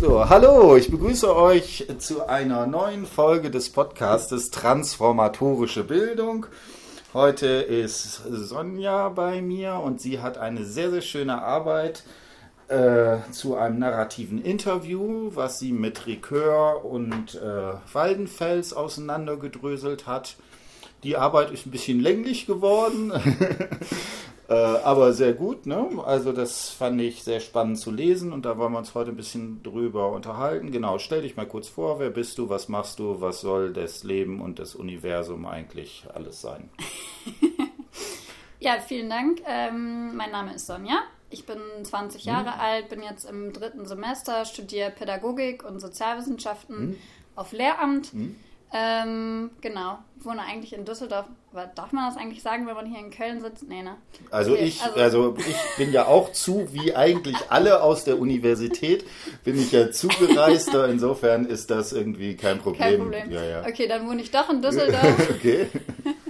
So, hallo, ich begrüße euch zu einer neuen Folge des Podcastes Transformatorische Bildung. Heute ist Sonja bei mir und sie hat eine sehr, sehr schöne Arbeit äh, zu einem narrativen Interview, was sie mit Ricœur und äh, Waldenfels auseinandergedröselt hat. Die Arbeit ist ein bisschen länglich geworden, äh, aber sehr gut. Ne? Also das fand ich sehr spannend zu lesen und da wollen wir uns heute ein bisschen drüber unterhalten. Genau, stell dich mal kurz vor, wer bist du, was machst du, was soll das Leben und das Universum eigentlich alles sein? ja, vielen Dank. Ähm, mein Name ist Sonja. Ich bin 20 Jahre mhm. alt, bin jetzt im dritten Semester, studiere Pädagogik und Sozialwissenschaften mhm. auf Lehramt. Mhm. Ähm, genau, wohne eigentlich in Düsseldorf. Darf man das eigentlich sagen, wenn man hier in Köln sitzt? Nee, ne? Also, okay, ich, also, also ich bin ja auch zu, wie eigentlich alle aus der Universität, bin ich ja zugereister. Insofern ist das irgendwie kein Problem. Kein Problem. Ja, ja. Okay, dann wohne ich doch in Düsseldorf. okay.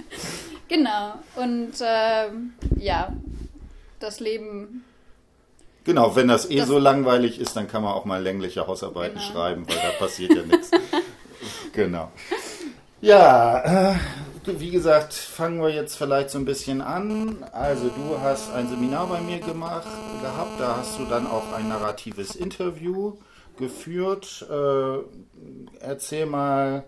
genau. Und ähm, ja, das Leben Genau, wenn das eh das so langweilig ist, dann kann man auch mal längliche Hausarbeiten genau. schreiben, weil da passiert ja nichts. Genau. Ja, äh, wie gesagt, fangen wir jetzt vielleicht so ein bisschen an. Also du hast ein Seminar bei mir gemacht, gehabt, da hast du dann auch ein narratives Interview geführt. Äh, erzähl mal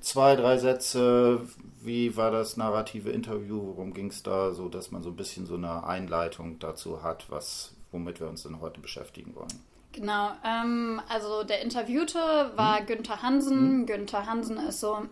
zwei, drei Sätze, wie war das narrative Interview, worum ging es da, so dass man so ein bisschen so eine Einleitung dazu hat, was, womit wir uns denn heute beschäftigen wollen. Genau, ähm, also der Interviewte war hm. Günther Hansen. Hm. Günther Hansen ist so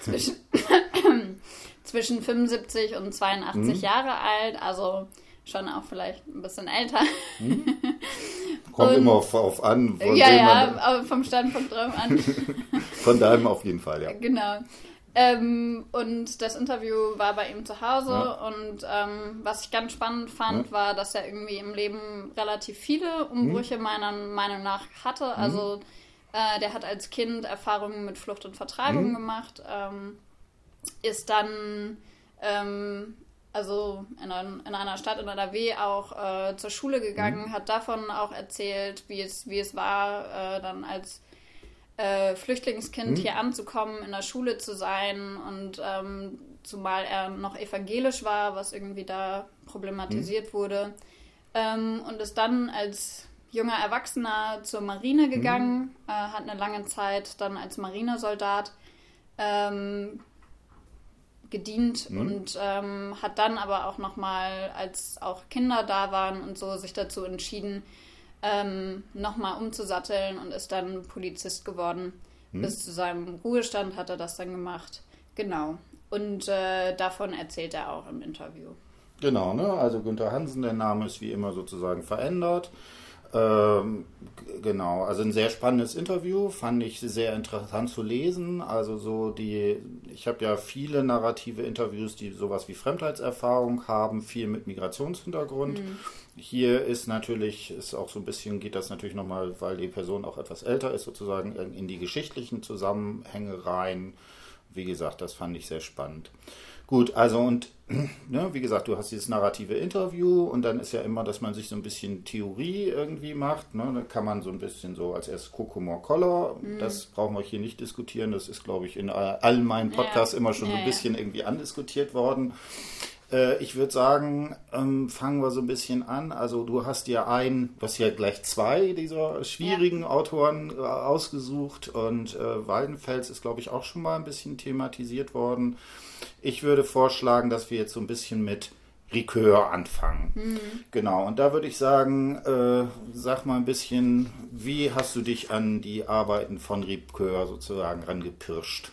zwischen, zwischen 75 und 82 hm. Jahre alt, also schon auch vielleicht ein bisschen älter. Hm. Kommt und, immer auf, auf an. ja, ja, aber vom Standpunkt drauf an. Von daheim auf jeden Fall, ja. Genau. Ähm, und das Interview war bei ihm zu Hause ja. und ähm, was ich ganz spannend fand, ja. war, dass er irgendwie im Leben relativ viele Umbrüche mhm. meiner Meinung nach hatte. Mhm. Äh, der hat als Kind Erfahrungen mit Flucht und Vertreibung mhm. gemacht, ähm, ist dann ähm, also in, ein, in, einer Stadt in NRW auch äh, zur Schule gegangen, mhm. hat davon auch erzählt, wie es, wie es war, äh, dann als äh, Flüchtlingskind hm. hier anzukommen, in der Schule zu sein und ähm, zumal er noch evangelisch war, was irgendwie da problematisiert hm. wurde. Ähm, und ist dann als junger Erwachsener zur Marine hm. gegangen, hm. äh, hat eine lange Zeit dann als Marinesoldat ähm, gedient hm. und ähm, hat dann aber auch nochmal, als auch Kinder da waren und so, sich dazu entschieden, ähm, nochmal umzusatteln und ist dann Polizist geworden. Hm. Bis zu seinem Ruhestand hat er das dann gemacht. Genau. Und äh, davon erzählt er auch im Interview. Genau, ne? Also Günther Hansen, der Name ist wie immer sozusagen verändert. Ähm, genau, also ein sehr spannendes Interview, fand ich sehr interessant zu lesen. Also so die, ich habe ja viele narrative Interviews, die sowas wie Fremdheitserfahrung haben, viel mit Migrationshintergrund. Mhm. Hier ist natürlich, ist auch so ein bisschen, geht das natürlich nochmal, weil die Person auch etwas älter ist, sozusagen in die geschichtlichen Zusammenhänge rein. Wie gesagt, das fand ich sehr spannend. Gut, also und ne, wie gesagt, du hast dieses narrative Interview und dann ist ja immer, dass man sich so ein bisschen Theorie irgendwie macht. Ne? Da kann man so ein bisschen so als erstes Kokomor Collar, mhm. das brauchen wir hier nicht diskutieren. Das ist, glaube ich, in allen meinen Podcasts ja. immer schon ja, so ein bisschen ja. irgendwie andiskutiert worden. Äh, ich würde sagen, ähm, fangen wir so ein bisschen an. Also du hast ja ein, du hast ja gleich zwei dieser schwierigen Autoren äh, ausgesucht und äh, Waldenfels ist, glaube ich, auch schon mal ein bisschen thematisiert worden. Ich würde vorschlagen, dass wir jetzt so ein bisschen mit Ricœur anfangen. Mhm. Genau, und da würde ich sagen, äh, sag mal ein bisschen, wie hast du dich an die Arbeiten von Ricœur sozusagen rangepirscht?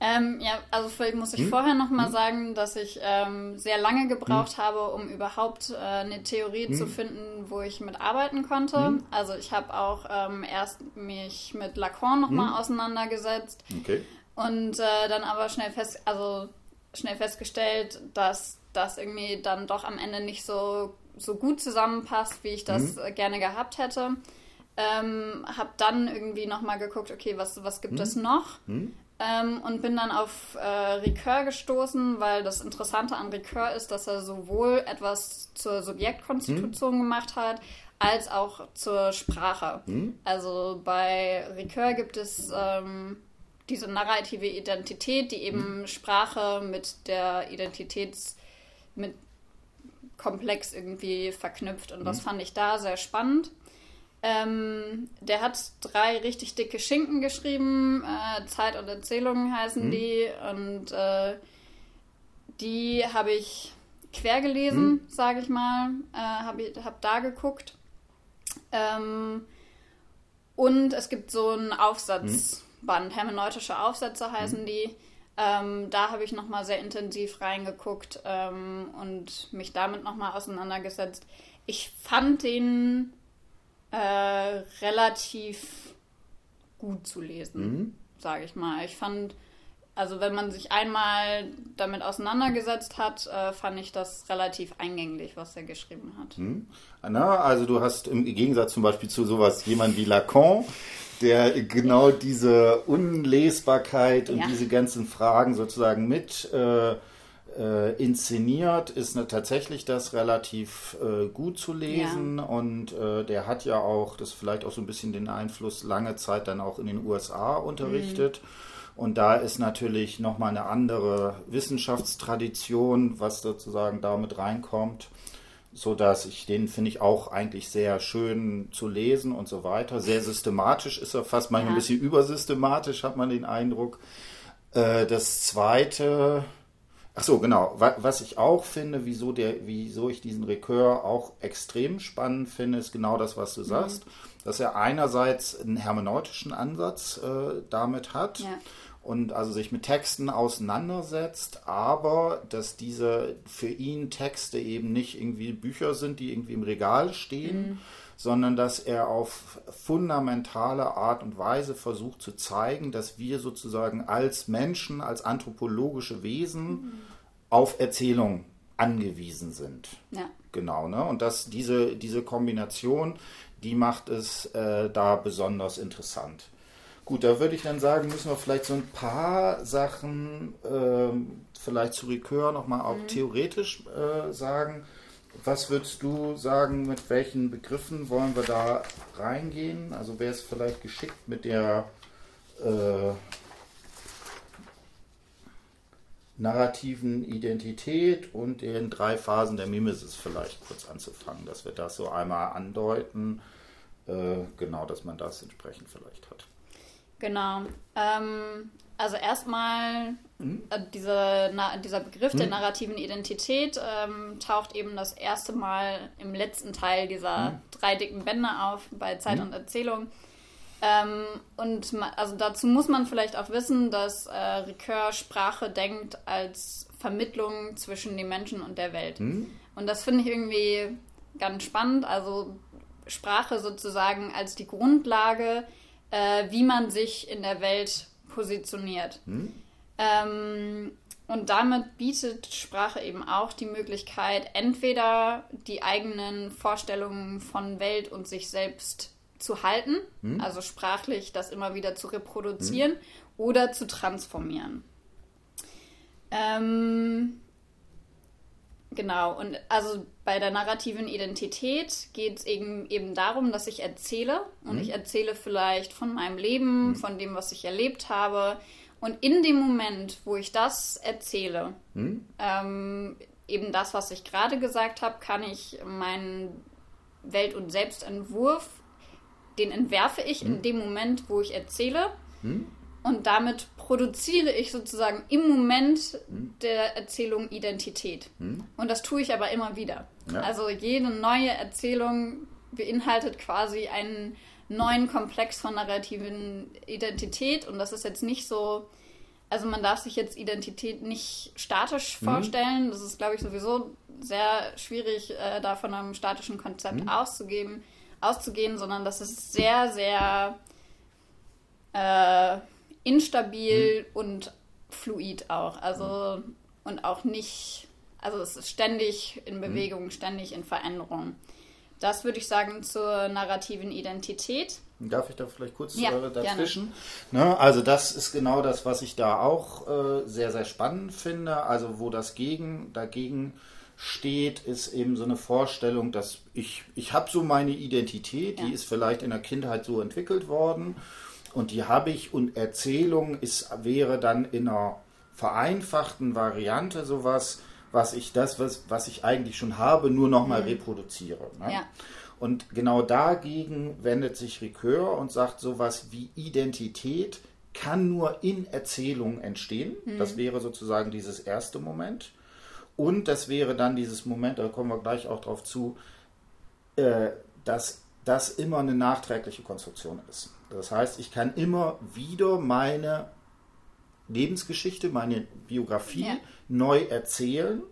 Ähm, ja, also vielleicht muss ich hm? vorher noch mal hm? sagen, dass ich ähm, sehr lange gebraucht hm? habe, um überhaupt äh, eine Theorie hm? zu finden, wo ich mit arbeiten konnte. Hm? Also ich habe auch ähm, erst mich mit Lacan noch mal hm? auseinandergesetzt okay. Und äh, dann aber schnell fest, also schnell festgestellt, dass das irgendwie dann doch am Ende nicht so so gut zusammenpasst, wie ich das äh, gerne gehabt hätte. Ähm, habe dann irgendwie noch mal geguckt, okay, was was gibt es noch? Ähm, und bin dann auf äh, Ricoeur gestoßen, weil das Interessante an Ricoeur ist, dass er sowohl etwas zur Subjektkonstitution hm. gemacht hat, als auch zur Sprache. Mhm. Also bei Ricoeur gibt es ähm, diese narrative Identität, die eben mhm. Sprache mit der Identitäts mit Komplex irgendwie verknüpft und mhm. das fand ich da sehr spannend. Ähm, der hat drei richtig dicke Schinken geschrieben, äh, Zeit und Erzählungen heißen mhm. die und äh, die habe ich quer gelesen, mhm. sage ich mal, äh, habe hab da geguckt. Ähm, und es gibt so einen Aufsatzband, hermeneutische Aufsätze heißen mhm. die. Ähm, da habe ich nochmal sehr intensiv reingeguckt ähm, und mich damit nochmal auseinandergesetzt. Ich fand den äh, relativ gut zu lesen, mhm. sage ich mal. Ich fand, also wenn man sich einmal damit auseinandergesetzt hat, äh, fand ich das relativ eingänglich, was er geschrieben hat. Mhm. Na, also du hast im Gegensatz zum Beispiel zu sowas jemand wie Lacan, der genau diese Unlesbarkeit und ja. diese ganzen Fragen sozusagen mit äh, äh, inszeniert, ist ne, tatsächlich das relativ äh, gut zu lesen ja. und äh, der hat ja auch, das vielleicht auch so ein bisschen den Einfluss, lange Zeit dann auch in den USA unterrichtet. Mhm. Und da ist natürlich nochmal eine andere Wissenschaftstradition, was sozusagen damit reinkommt so dass ich den finde ich auch eigentlich sehr schön zu lesen und so weiter. Sehr systematisch ist er fast, manchmal ja. ein bisschen übersystematisch hat man den Eindruck. Äh, das zweite, ach so genau, was ich auch finde, wieso der, wieso ich diesen Rekör auch extrem spannend finde, ist genau das, was du mhm. sagst, dass er einerseits einen hermeneutischen Ansatz äh, damit hat. Ja und also sich mit Texten auseinandersetzt, aber dass diese für ihn Texte eben nicht irgendwie Bücher sind, die irgendwie im Regal stehen, mhm. sondern dass er auf fundamentale Art und Weise versucht zu zeigen, dass wir sozusagen als Menschen, als anthropologische Wesen mhm. auf Erzählung angewiesen sind. Ja. Genau, ne? Und dass diese, diese Kombination, die macht es äh, da besonders interessant. Gut, da würde ich dann sagen, müssen wir vielleicht so ein paar Sachen ähm, vielleicht zu Ricœur nochmal auch mhm. theoretisch äh, sagen. Was würdest du sagen, mit welchen Begriffen wollen wir da reingehen? Also wäre es vielleicht geschickt mit der äh, narrativen Identität und den drei Phasen der Mimesis vielleicht kurz anzufangen, dass wir das so einmal andeuten, äh, genau, dass man das entsprechend vielleicht hat. Genau. Ähm, also erstmal mhm. äh, diese, na, dieser Begriff mhm. der narrativen Identität ähm, taucht eben das erste Mal im letzten Teil dieser mhm. drei dicken Bände auf bei Zeit mhm. und Erzählung. Ähm, und also dazu muss man vielleicht auch wissen, dass äh, Ricoeur Sprache denkt als Vermittlung zwischen den Menschen und der Welt. Mhm. Und das finde ich irgendwie ganz spannend. Also Sprache sozusagen als die Grundlage äh, wie man sich in der Welt positioniert. Hm? Ähm, und damit bietet Sprache eben auch die Möglichkeit, entweder die eigenen Vorstellungen von Welt und sich selbst zu halten, hm? also sprachlich das immer wieder zu reproduzieren hm? oder zu transformieren. Ähm, Genau, und also bei der narrativen Identität geht es eben, eben darum, dass ich erzähle und mhm. ich erzähle vielleicht von meinem Leben, mhm. von dem, was ich erlebt habe. Und in dem Moment, wo ich das erzähle, mhm. ähm, eben das, was ich gerade gesagt habe, kann ich meinen Welt- und Selbstentwurf, den entwerfe ich in mhm. dem Moment, wo ich erzähle. Und damit produziere ich sozusagen im Moment hm. der Erzählung Identität. Hm. Und das tue ich aber immer wieder. Ja. Also jede neue Erzählung beinhaltet quasi einen neuen Komplex von narrativen Identität. Und das ist jetzt nicht so, also man darf sich jetzt Identität nicht statisch mhm. vorstellen. Das ist, glaube ich, sowieso sehr schwierig, äh, da von einem statischen Konzept mhm. auszugeben, auszugehen, sondern das ist sehr, sehr äh, instabil mhm. und fluid auch. Also mhm. und auch nicht, also es ist ständig in hm. Bewegung, mhm. ständig in Veränderung. Das würde ich sagen zur narrativen Identität. Darf ich da vielleicht kurz ja, äh, dazwischen? Ne, also das ist genau das, was ich da auch äh, sehr, sehr spannend finde. Also wo das gegen, dagegen steht, ist eben so eine Vorstellung, dass ich, ich habe so meine Identität, ja. die ist vielleicht in der Kindheit so entwickelt worden und die habe ich und Erzählung ist, wäre dann in einer vereinfachten Variante sowas, was ich das, was, was ich eigentlich schon habe, nur nochmal mhm. reproduziere. Ne? Ja. Und genau dagegen wendet sich Ricoeur und sagt sowas wie Identität kann nur in Erzählung entstehen. Mhm. Das wäre sozusagen dieses erste Moment. Und das wäre dann dieses Moment, da kommen wir gleich auch drauf zu, äh, dass das immer eine nachträgliche Konstruktion ist. Das heißt, ich kann immer wieder meine Lebensgeschichte, meine Biografie ja. neu erzählen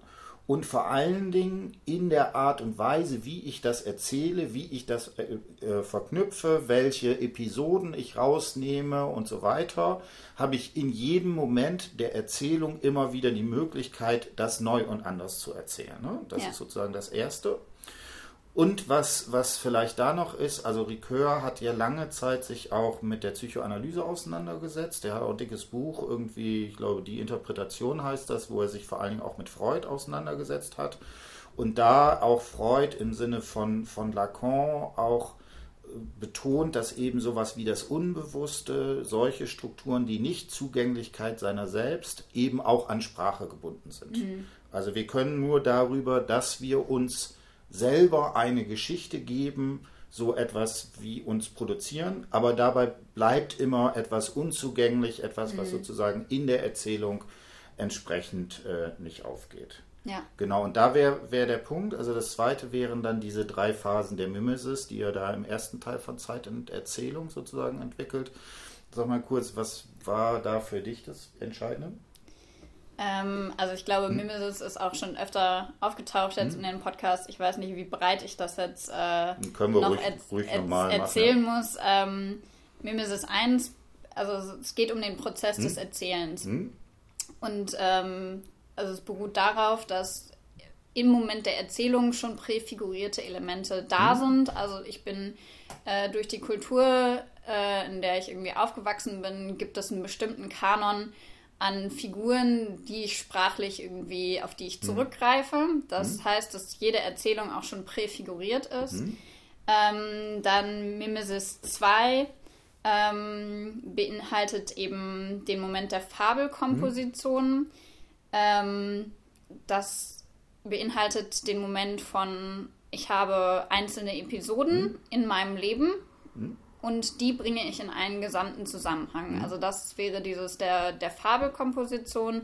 und vor allen Dingen in der Art und Weise, wie ich das erzähle, wie ich das äh, äh, verknüpfe, welche Episoden ich rausnehme und so weiter, habe ich in jedem Moment der Erzählung immer wieder die Möglichkeit, das neu und anders zu erzählen. Ne? Das ja. ist sozusagen das Erste. Und was, was vielleicht da noch ist, also Ricoeur hat ja lange Zeit sich auch mit der Psychoanalyse auseinandergesetzt. Der hat auch ein dickes Buch, irgendwie, ich glaube, die Interpretation heißt das, wo er sich vor allen Dingen auch mit Freud auseinandergesetzt hat. Und da auch Freud im Sinne von, von Lacan auch äh, betont, dass eben sowas wie das Unbewusste, solche Strukturen, die Nicht-Zugänglichkeit seiner selbst, eben auch an Sprache gebunden sind. Mhm. Also wir können nur darüber, dass wir uns selber eine Geschichte geben, so etwas wie uns produzieren, aber dabei bleibt immer etwas unzugänglich, etwas, was mhm. sozusagen in der Erzählung entsprechend äh, nicht aufgeht. Ja. Genau, und da wäre wär der Punkt. Also das zweite wären dann diese drei Phasen der Mimesis, die er da im ersten Teil von Zeit und Erzählung sozusagen entwickelt. Sag mal kurz, was war da für dich das Entscheidende? Ähm, also ich glaube, hm. Mimesis ist auch schon öfter aufgetaucht jetzt hm. in den Podcast. Ich weiß nicht, wie breit ich das jetzt äh, noch ruhig, er ruhig er erzählen machen, ja. muss. Ähm, Mimesis 1, also es geht um den Prozess hm. des Erzählens. Hm. Und ähm, also es beruht darauf, dass im Moment der Erzählung schon präfigurierte Elemente da hm. sind. Also ich bin äh, durch die Kultur, äh, in der ich irgendwie aufgewachsen bin, gibt es einen bestimmten Kanon, an Figuren, die ich sprachlich irgendwie, auf die ich mhm. zurückgreife. Das mhm. heißt, dass jede Erzählung auch schon präfiguriert ist. Mhm. Ähm, dann Mimesis 2 ähm, beinhaltet eben den Moment der Fabelkomposition. Mhm. Ähm, das beinhaltet den Moment von, ich habe einzelne Episoden mhm. in meinem Leben mhm und die bringe ich in einen gesamten Zusammenhang. Mhm. Also das wäre dieses der, der Fabelkomposition.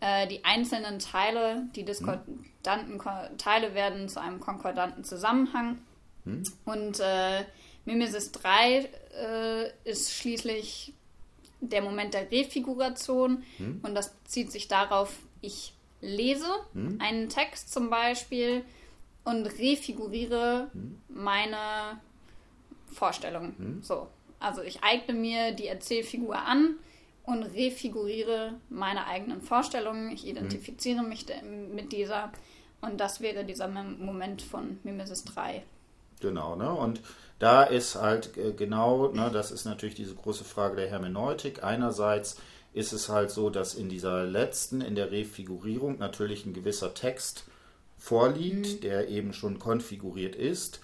Äh, die einzelnen Teile, die diskordanten Teile werden zu einem konkordanten Zusammenhang. Mhm. Und äh, Mimesis 3 äh, ist schließlich der Moment der Refiguration mhm. und das bezieht sich darauf, ich lese mhm. einen Text zum Beispiel und refiguriere mhm. meine Vorstellung. Mhm. So. Also ich eigne mir die Erzählfigur an und refiguriere meine eigenen Vorstellungen. Ich identifiziere mhm. mich mit dieser. Und das wäre dieser Moment von Mimesis 3. Genau, ne? Und da ist halt äh, genau, ne, das ist natürlich diese große Frage der Hermeneutik. Einerseits ist es halt so, dass in dieser letzten, in der Refigurierung natürlich ein gewisser Text vorliegt, mhm. der eben schon konfiguriert ist.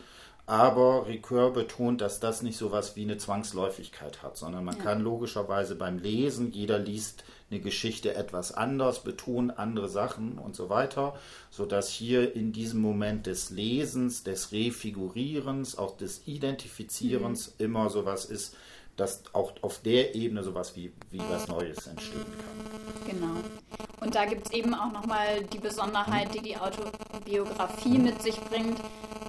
Aber Ricoeur betont, dass das nicht so was wie eine Zwangsläufigkeit hat, sondern man ja. kann logischerweise beim Lesen, jeder liest eine Geschichte etwas anders, betont andere Sachen und so weiter, sodass hier in diesem Moment des Lesens, des Refigurierens, auch des Identifizierens mhm. immer sowas ist, dass auch auf der Ebene sowas wie, wie was Neues entstehen kann. Genau. Und da gibt es eben auch nochmal die Besonderheit, die die Autobiografie mit sich bringt,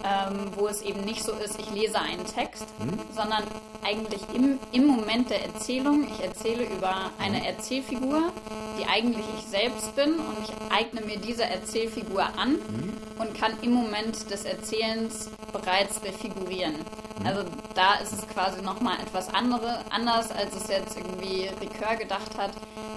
ähm, wo es eben nicht so ist, ich lese einen Text, mhm. sondern eigentlich im, im Moment der Erzählung, ich erzähle über eine Erzählfigur, die eigentlich ich selbst bin und ich eigne mir diese Erzählfigur an mhm. und kann im Moment des Erzählens bereits refigurieren. Mhm. Also da ist es quasi nochmal etwas andere, anders, als es jetzt irgendwie Ricoeur gedacht hat.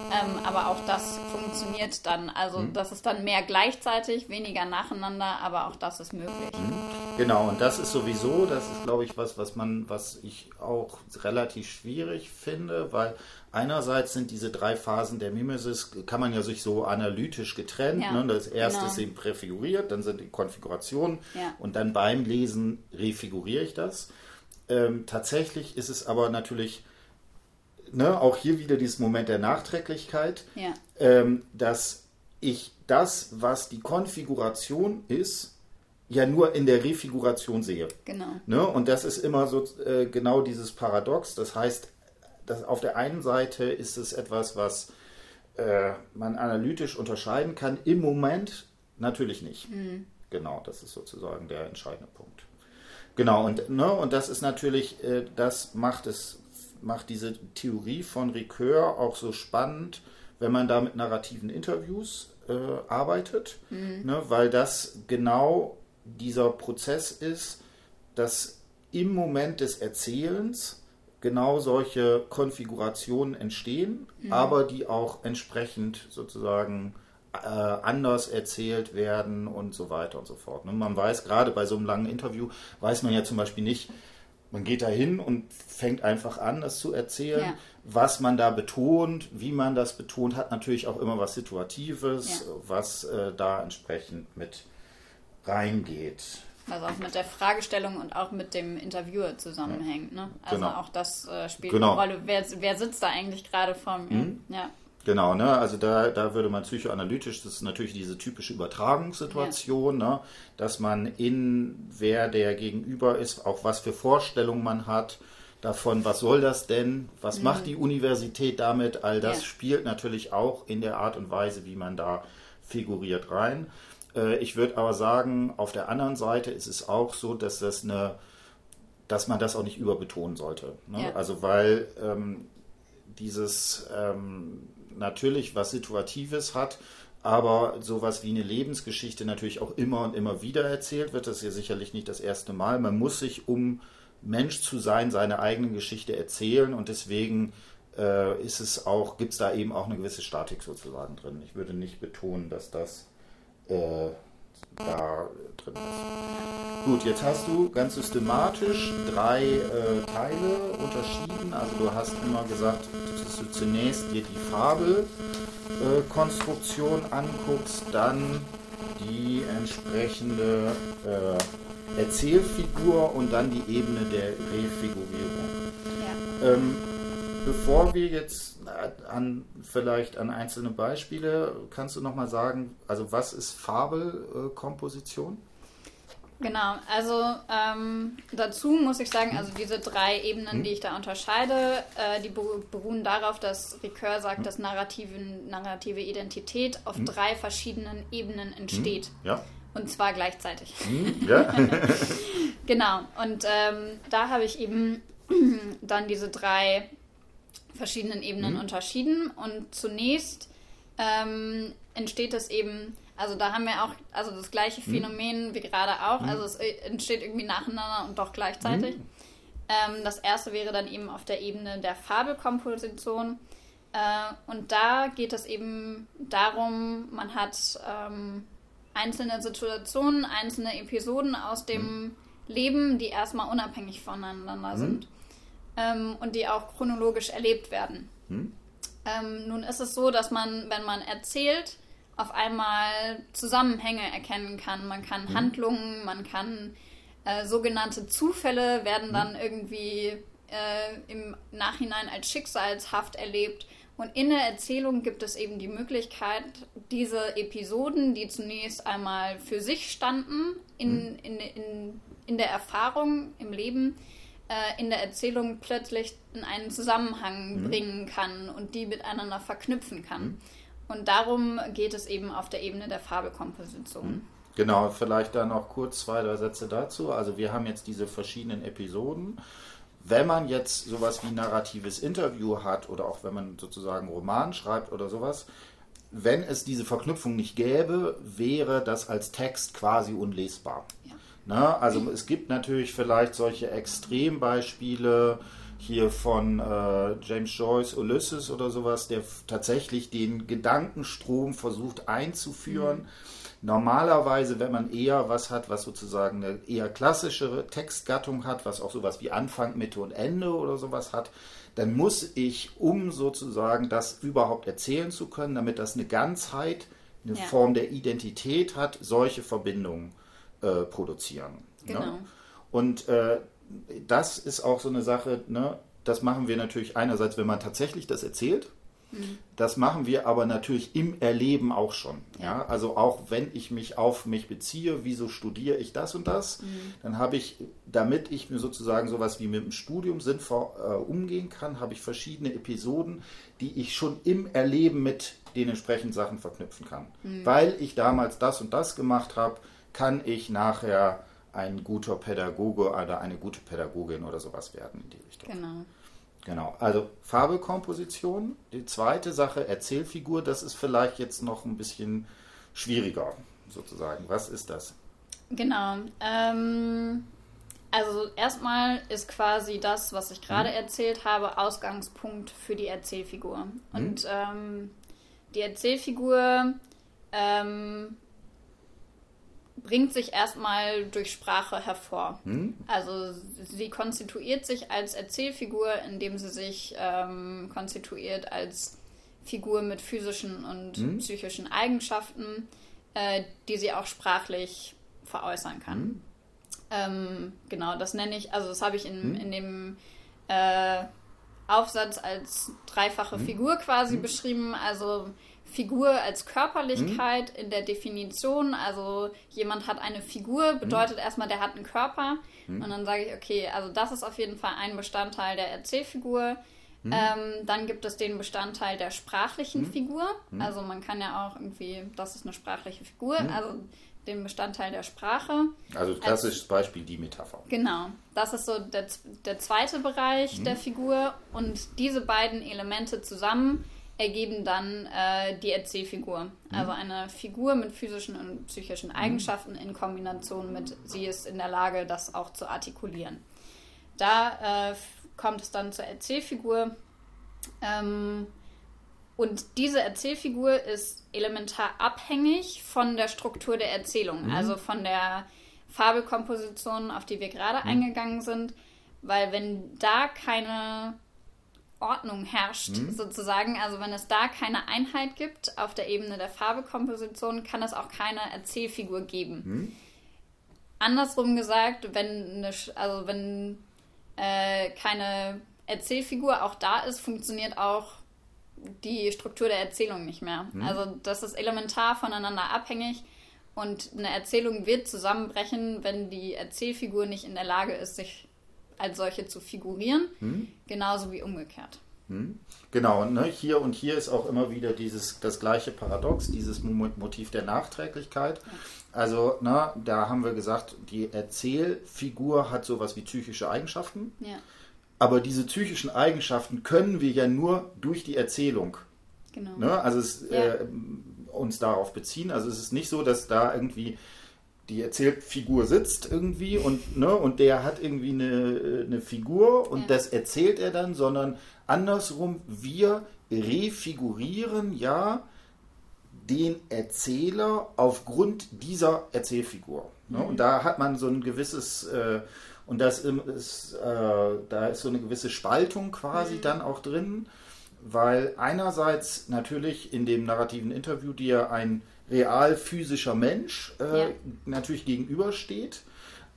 Ähm, aber auch das funktioniert dann. Also mhm. das ist dann mehr gleichzeitig, weniger nacheinander, aber auch das ist möglich. Mhm. Genau, und das ist sowieso, das ist, glaube ich, was, was man, was ich auch relativ schwierig finde, weil einerseits sind diese drei Phasen der Mimesis, kann man ja sich so analytisch getrennt. Ja, ne? Das erste genau. ist eben präfiguriert, dann sind die Konfigurationen ja. und dann beim Lesen refiguriere ich das. Ähm, tatsächlich ist es aber natürlich ne, auch hier wieder dieses Moment der Nachträglichkeit, ja. ähm, dass ich das, was die Konfiguration ist, ja nur in der Refiguration sehe. Genau. Ne? Und das ist immer so äh, genau dieses Paradox. Das heißt, dass auf der einen Seite ist es etwas, was äh, man analytisch unterscheiden kann. Im Moment natürlich nicht. Mhm. Genau, das ist sozusagen der entscheidende Punkt. Genau, und, ne, und das ist natürlich, äh, das macht es, macht diese Theorie von Ricoeur auch so spannend, wenn man da mit narrativen Interviews äh, arbeitet, mhm. ne, weil das genau dieser Prozess ist, dass im Moment des Erzählens genau solche Konfigurationen entstehen, mhm. aber die auch entsprechend sozusagen äh, anders erzählt werden und so weiter und so fort. Ne? Man weiß gerade bei so einem langen Interview, weiß man ja zum Beispiel nicht, man geht da hin und fängt einfach an, das zu erzählen. Ja. Was man da betont, wie man das betont, hat natürlich auch immer was Situatives, ja. was äh, da entsprechend mit reingeht. Also auch mit der Fragestellung und auch mit dem Interviewer zusammenhängt. Ne? Also genau. auch das äh, spielt genau. eine Rolle. Wer, wer sitzt da eigentlich gerade vor mir? Mhm. Ja. Genau, ne? also da, da würde man psychoanalytisch, das ist natürlich diese typische Übertragungssituation, ja. ne? dass man in wer der Gegenüber ist, auch was für Vorstellungen man hat, davon, was soll das denn, was mhm. macht die Universität damit, all das ja. spielt natürlich auch in der Art und Weise, wie man da figuriert rein. Äh, ich würde aber sagen, auf der anderen Seite ist es auch so, dass das eine, dass man das auch nicht überbetonen sollte. Ne? Ja. Also weil ähm, dieses ähm, natürlich was Situatives hat, aber sowas wie eine Lebensgeschichte natürlich auch immer und immer wieder erzählt wird. Das ist ja sicherlich nicht das erste Mal. Man muss sich, um Mensch zu sein, seine eigene Geschichte erzählen und deswegen äh, ist es auch, gibt es da eben auch eine gewisse Statik sozusagen drin. Ich würde nicht betonen, dass das äh, da drin ist. Gut, jetzt hast du ganz systematisch drei äh, Teile unterschieden. Also du hast immer gesagt, dass du zunächst dir die Fabelkonstruktion äh, anguckst, dann die entsprechende äh, Erzählfigur und dann die Ebene der Refigurierung. Ja. Ähm, bevor wir jetzt an vielleicht an einzelne Beispiele, kannst du noch mal sagen, also was ist Fabelkomposition? Genau, also ähm, dazu muss ich sagen, also diese drei Ebenen, hm? die ich da unterscheide, äh, die beruhen darauf, dass Ricoeur sagt, hm? dass narrative, narrative Identität auf drei verschiedenen Ebenen entsteht. Ja. Und zwar gleichzeitig. Ja. genau, und ähm, da habe ich eben dann diese drei verschiedenen Ebenen mhm. unterschieden. Und zunächst ähm, entsteht es eben, also da haben wir auch also das gleiche mhm. Phänomen mhm. wie gerade auch. Mhm. Also es äh, entsteht irgendwie nacheinander und doch gleichzeitig. Mhm. Ähm, das erste wäre dann eben auf der Ebene der Fabelkomposition. Äh, und da geht es eben darum, man hat ähm, einzelne Situationen, einzelne Episoden aus dem mhm. Leben, die erstmal unabhängig voneinander sind ähm, und die auch chronologisch erlebt werden. Hm? Ähm, nun ist es so, dass man, wenn man erzählt, auf einmal Zusammenhänge erkennen kann. Man kann hm. Handlungen, man kann äh, sogenannte Zufälle werden dann hm. irgendwie äh, im Nachhinein als schicksalshaft erlebt. Und in der Erzählung gibt es eben die Möglichkeit, diese Episoden, die zunächst einmal für sich standen, in, hm. in, in, in der Erfahrung im Leben, äh, in der Erzählung plötzlich in einen Zusammenhang mhm. bringen kann und die miteinander verknüpfen kann. Mhm. Und darum geht es eben auf der Ebene der Fabelkomposition. Mhm. Genau, vielleicht dann noch kurz zwei, drei Sätze dazu. Also wir haben jetzt diese verschiedenen Episoden. Wenn man jetzt sowas wie narratives Interview hat oder auch wenn man sozusagen Roman schreibt oder sowas, wenn es diese Verknüpfung nicht gäbe, wäre das als Text quasi unlesbar. Na, also es gibt natürlich vielleicht solche Extrembeispiele hier von äh, James Joyce Ulysses oder sowas, der tatsächlich den Gedankenstrom versucht einzuführen. Mhm. Normalerweise, wenn man eher was hat, was sozusagen eine eher klassischere Textgattung hat, was auch sowas wie Anfang, Mitte und Ende oder sowas hat, dann muss ich, um sozusagen das überhaupt erzählen zu können, damit das eine Ganzheit, eine ja. Form der Identität hat, solche Verbindungen äh, produzieren. Ne? Genau. Ne? Und äh, das ist auch so eine Sache, ne? das machen wir natürlich einerseits, wenn man tatsächlich das erzählt, das machen wir aber natürlich im Erleben auch schon. Ja? Also auch wenn ich mich auf mich beziehe, wieso studiere ich das und das, mhm. dann habe ich, damit ich mir sozusagen sowas wie mit dem Studium sinnvoll äh, umgehen kann, habe ich verschiedene Episoden, die ich schon im Erleben mit den entsprechenden Sachen verknüpfen kann. Mhm. Weil ich damals das und das gemacht habe, kann ich nachher ein guter Pädagoge oder eine gute Pädagogin oder sowas werden in die Richtung. Genau. Genau, also Farbelkomposition. Die zweite Sache, Erzählfigur, das ist vielleicht jetzt noch ein bisschen schwieriger, sozusagen. Was ist das? Genau. Ähm, also erstmal ist quasi das, was ich gerade hm. erzählt habe, Ausgangspunkt für die Erzählfigur. Hm. Und ähm, die Erzählfigur ähm, bringt sich erstmal durch Sprache hervor. Hm? Also sie konstituiert sich als Erzählfigur, indem sie sich ähm, konstituiert als Figur mit physischen und hm? psychischen Eigenschaften, äh, die sie auch sprachlich veräußern kann. Hm? Ähm, genau, das nenne ich, also das habe ich in, hm? in dem äh, Aufsatz als dreifache hm? Figur quasi hm? beschrieben. Also Figur als Körperlichkeit mhm. in der Definition. Also jemand hat eine Figur, mhm. bedeutet mhm. erstmal, der hat einen Körper. Mhm. Und dann sage ich, okay, also das ist auf jeden Fall ein Bestandteil der Erzählfigur. Mhm. Ähm, dann gibt es den Bestandteil der sprachlichen mhm. Figur. Also man kann ja auch irgendwie, das ist eine sprachliche Figur, also den Bestandteil der Sprache. Also klassisches Als, Beispiel die Metapher. Genau, das ist so der, der zweite Bereich der Figur. Und diese beiden Elemente zusammen ergeben dann äh, die Erzählfigur. Mhm. Also eine Figur mit physischen und psychischen mhm. Eigenschaften in Kombination mit, sie ist in der Lage, das auch zu artikulieren. Da äh, kommt es dann zur Erzählfigur. Ähm, und diese Erzählfigur ist elementar abhängig von der Struktur der Erzählung, mhm. also von der Fabelkomposition, auf die wir gerade mhm. eingegangen sind. Weil wenn da keine Ordnung herrscht, mhm. sozusagen. Also wenn es da keine Einheit gibt auf der Ebene der Farbekomposition, kann es auch keine Erzählfigur geben. Mhm. Andersrum gesagt, wenn, eine, also wenn äh, keine Erzählfigur auch da ist, funktioniert auch die Struktur der Erzählung nicht mehr. Mhm. Also das ist elementar voneinander abhängig und eine Erzählung wird zusammenbrechen, wenn die Erzählfigur nicht in der Lage ist, sich als solche zu figurieren, hm? genauso wie umgekehrt. Hm? Genau, ne? hier und hier ist auch immer wieder dieses das gleiche Paradox, dieses Motiv der Nachträglichkeit. Also, ne, da haben wir gesagt, die Erzählfigur hat sowas wie psychische Eigenschaften. Ja. Aber diese psychischen Eigenschaften können wir ja nur durch die Erzählung. Genau. Ne? Also es, ja. äh, uns darauf beziehen. Also es ist nicht so, dass da irgendwie die Erzählfigur sitzt irgendwie und, ne, und der hat irgendwie eine, eine Figur und ja. das erzählt er dann, sondern andersrum, wir refigurieren ja den Erzähler aufgrund dieser Erzählfigur. Ne? Mhm. Und da hat man so ein gewisses, äh, und das ist, äh, da ist so eine gewisse Spaltung quasi mhm. dann auch drin, weil einerseits natürlich in dem narrativen Interview dir ein real physischer Mensch äh, ja. natürlich gegenübersteht.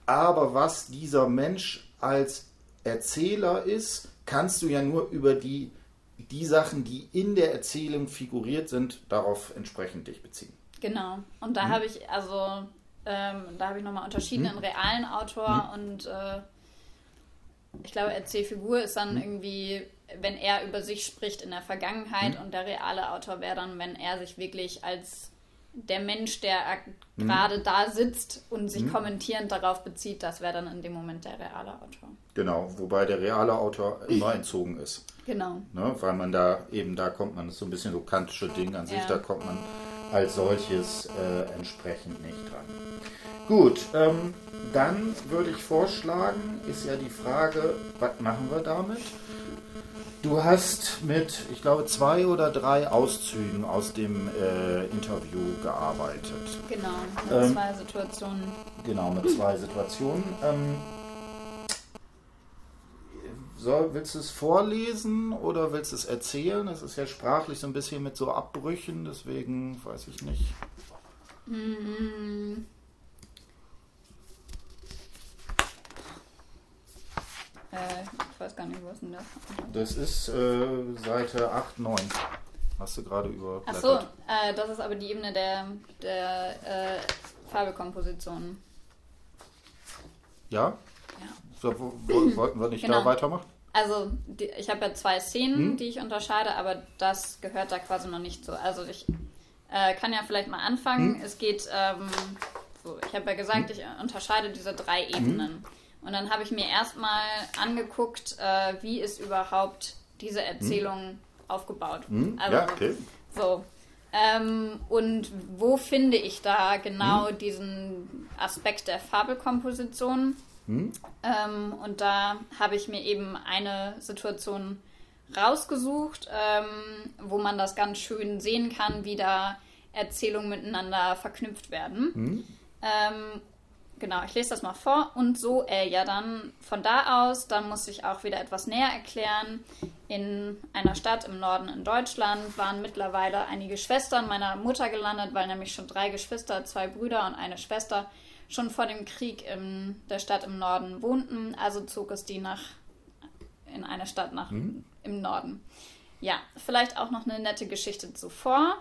Aber was dieser Mensch als Erzähler ist, kannst du ja nur über die, die Sachen, die in der Erzählung figuriert sind, darauf entsprechend dich beziehen. Genau. Und da mhm. habe ich also ähm, da habe ich nochmal unterschieden mhm. in realen Autor mhm. und äh, ich glaube, Erzählfigur ist dann mhm. irgendwie, wenn er über sich spricht in der Vergangenheit mhm. und der reale Autor wäre dann, wenn er sich wirklich als der Mensch, der mhm. gerade da sitzt und sich mhm. kommentierend darauf bezieht, das wäre dann in dem Moment der reale Autor. Genau, wobei der reale Autor immer entzogen ist. Genau. Ne, weil man da eben, da kommt man, das ist so ein bisschen so kantische Ding an sich, ja. da kommt man als solches äh, entsprechend nicht dran. Gut, ähm, dann würde ich vorschlagen, ist ja die Frage, was machen wir damit? Du hast mit, ich glaube, zwei oder drei Auszügen aus dem äh, Interview gearbeitet. Genau, mit ähm, zwei Situationen. Genau, mit zwei Situationen. Ähm, so, willst du es vorlesen oder willst du es erzählen? Es ist ja sprachlich so ein bisschen mit so Abbrüchen, deswegen weiß ich nicht. Mhm. Äh, ich weiß gar nicht, wo ist denn das? Das ist äh, Seite 8, 9. Hast du gerade über. Achso, äh, das ist aber die Ebene der, der äh, Farbelkomposition. Ja? Ja. So, wo, wo, wollten wir nicht genau. da weitermachen? Also, die, ich habe ja zwei Szenen, hm? die ich unterscheide, aber das gehört da quasi noch nicht so. Also, ich äh, kann ja vielleicht mal anfangen. Hm? Es geht, ähm, so, ich habe ja gesagt, hm? ich unterscheide diese drei Ebenen. Hm? Und dann habe ich mir erstmal angeguckt, äh, wie ist überhaupt diese Erzählung hm? aufgebaut. Hm? Also, ja, okay. So. Ähm, und wo finde ich da genau hm? diesen Aspekt der Fabelkomposition? Hm? Ähm, und da habe ich mir eben eine Situation rausgesucht, ähm, wo man das ganz schön sehen kann, wie da Erzählungen miteinander verknüpft werden. Hm? Ähm, Genau, ich lese das mal vor. Und so, äh, ja, dann von da aus, dann muss ich auch wieder etwas näher erklären. In einer Stadt im Norden in Deutschland waren mittlerweile einige Schwestern meiner Mutter gelandet, weil nämlich schon drei Geschwister, zwei Brüder und eine Schwester schon vor dem Krieg in der Stadt im Norden wohnten. Also zog es die nach in eine Stadt nach mhm. im Norden. Ja, vielleicht auch noch eine nette Geschichte zuvor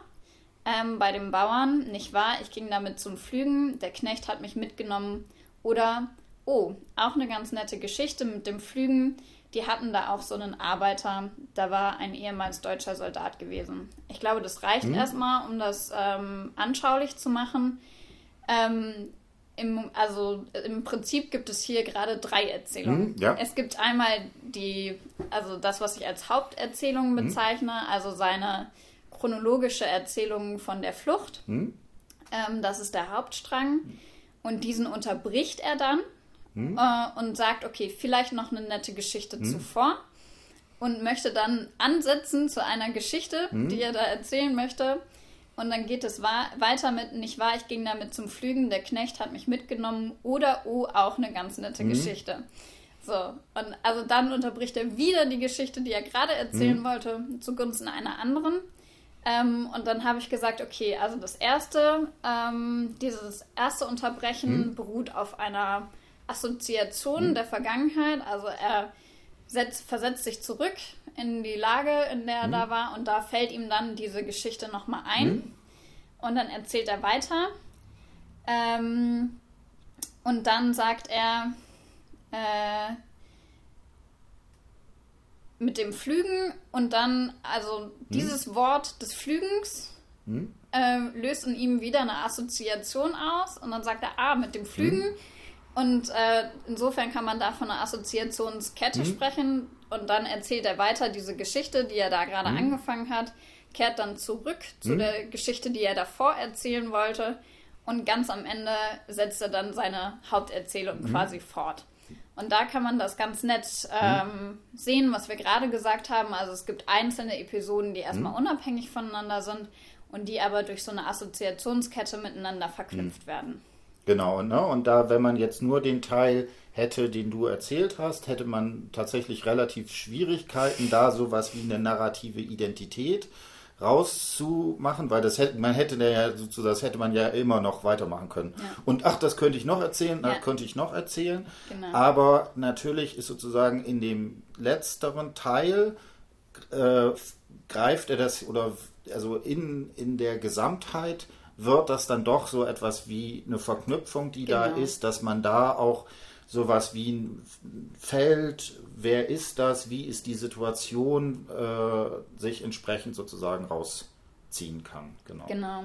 ähm, bei den Bauern, nicht wahr? Ich ging damit zum Flügen, der Knecht hat mich mitgenommen. Oder, oh, auch eine ganz nette Geschichte mit dem Flügen. Die hatten da auch so einen Arbeiter, da war ein ehemals deutscher Soldat gewesen. Ich glaube, das reicht mhm. erstmal, um das ähm, anschaulich zu machen. Ähm, im, also im Prinzip gibt es hier gerade drei Erzählungen. Mhm, ja. Es gibt einmal die, also das, was ich als Haupterzählung mhm. bezeichne, mhm. also seine chronologische Erzählung von der Flucht. Hm? Ähm, das ist der Hauptstrang. Und diesen unterbricht er dann hm? äh, und sagt, okay, vielleicht noch eine nette Geschichte hm? zuvor. Und möchte dann ansetzen zu einer Geschichte, hm? die er da erzählen möchte. Und dann geht es weiter mit, nicht wahr, ich ging damit zum Flügen, der Knecht hat mich mitgenommen oder, oh, auch eine ganz nette hm? Geschichte. So, und also dann unterbricht er wieder die Geschichte, die er gerade erzählen hm? wollte, zugunsten einer anderen. Ähm, und dann habe ich gesagt, okay, also das erste, ähm, dieses erste Unterbrechen hm. beruht auf einer Assoziation hm. der Vergangenheit. Also er setzt, versetzt sich zurück in die Lage, in der er hm. da war, und da fällt ihm dann diese Geschichte nochmal ein. Hm. Und dann erzählt er weiter. Ähm, und dann sagt er, äh, mit dem Flügen und dann, also hm. dieses Wort des Flügens hm? äh, löst in ihm wieder eine Assoziation aus und dann sagt er, ah, mit dem Flügen. Hm? Und äh, insofern kann man da von einer Assoziationskette hm? sprechen und dann erzählt er weiter diese Geschichte, die er da gerade hm? angefangen hat, kehrt dann zurück zu hm? der Geschichte, die er davor erzählen wollte und ganz am Ende setzt er dann seine Haupterzählung quasi fort. Und da kann man das ganz nett ähm, sehen, was wir gerade gesagt haben. Also es gibt einzelne Episoden, die erstmal mhm. unabhängig voneinander sind und die aber durch so eine Assoziationskette miteinander verknüpft mhm. werden. Genau, ne? und da, wenn man jetzt nur den Teil hätte, den du erzählt hast, hätte man tatsächlich relativ Schwierigkeiten, da sowas wie eine narrative Identität rauszumachen, weil das hätte, man hätte ja sozusagen, das hätte man ja immer noch weitermachen können. Ja. Und ach, das könnte ich noch erzählen, ja. das könnte ich noch erzählen. Genau. Aber natürlich ist sozusagen in dem letzteren Teil äh, greift er das oder also in, in der Gesamtheit wird das dann doch so etwas wie eine Verknüpfung, die genau. da ist, dass man da auch sowas wie ein Feld, wer ist das, wie ist die Situation, äh, sich entsprechend sozusagen rausziehen kann. Genau. Genau.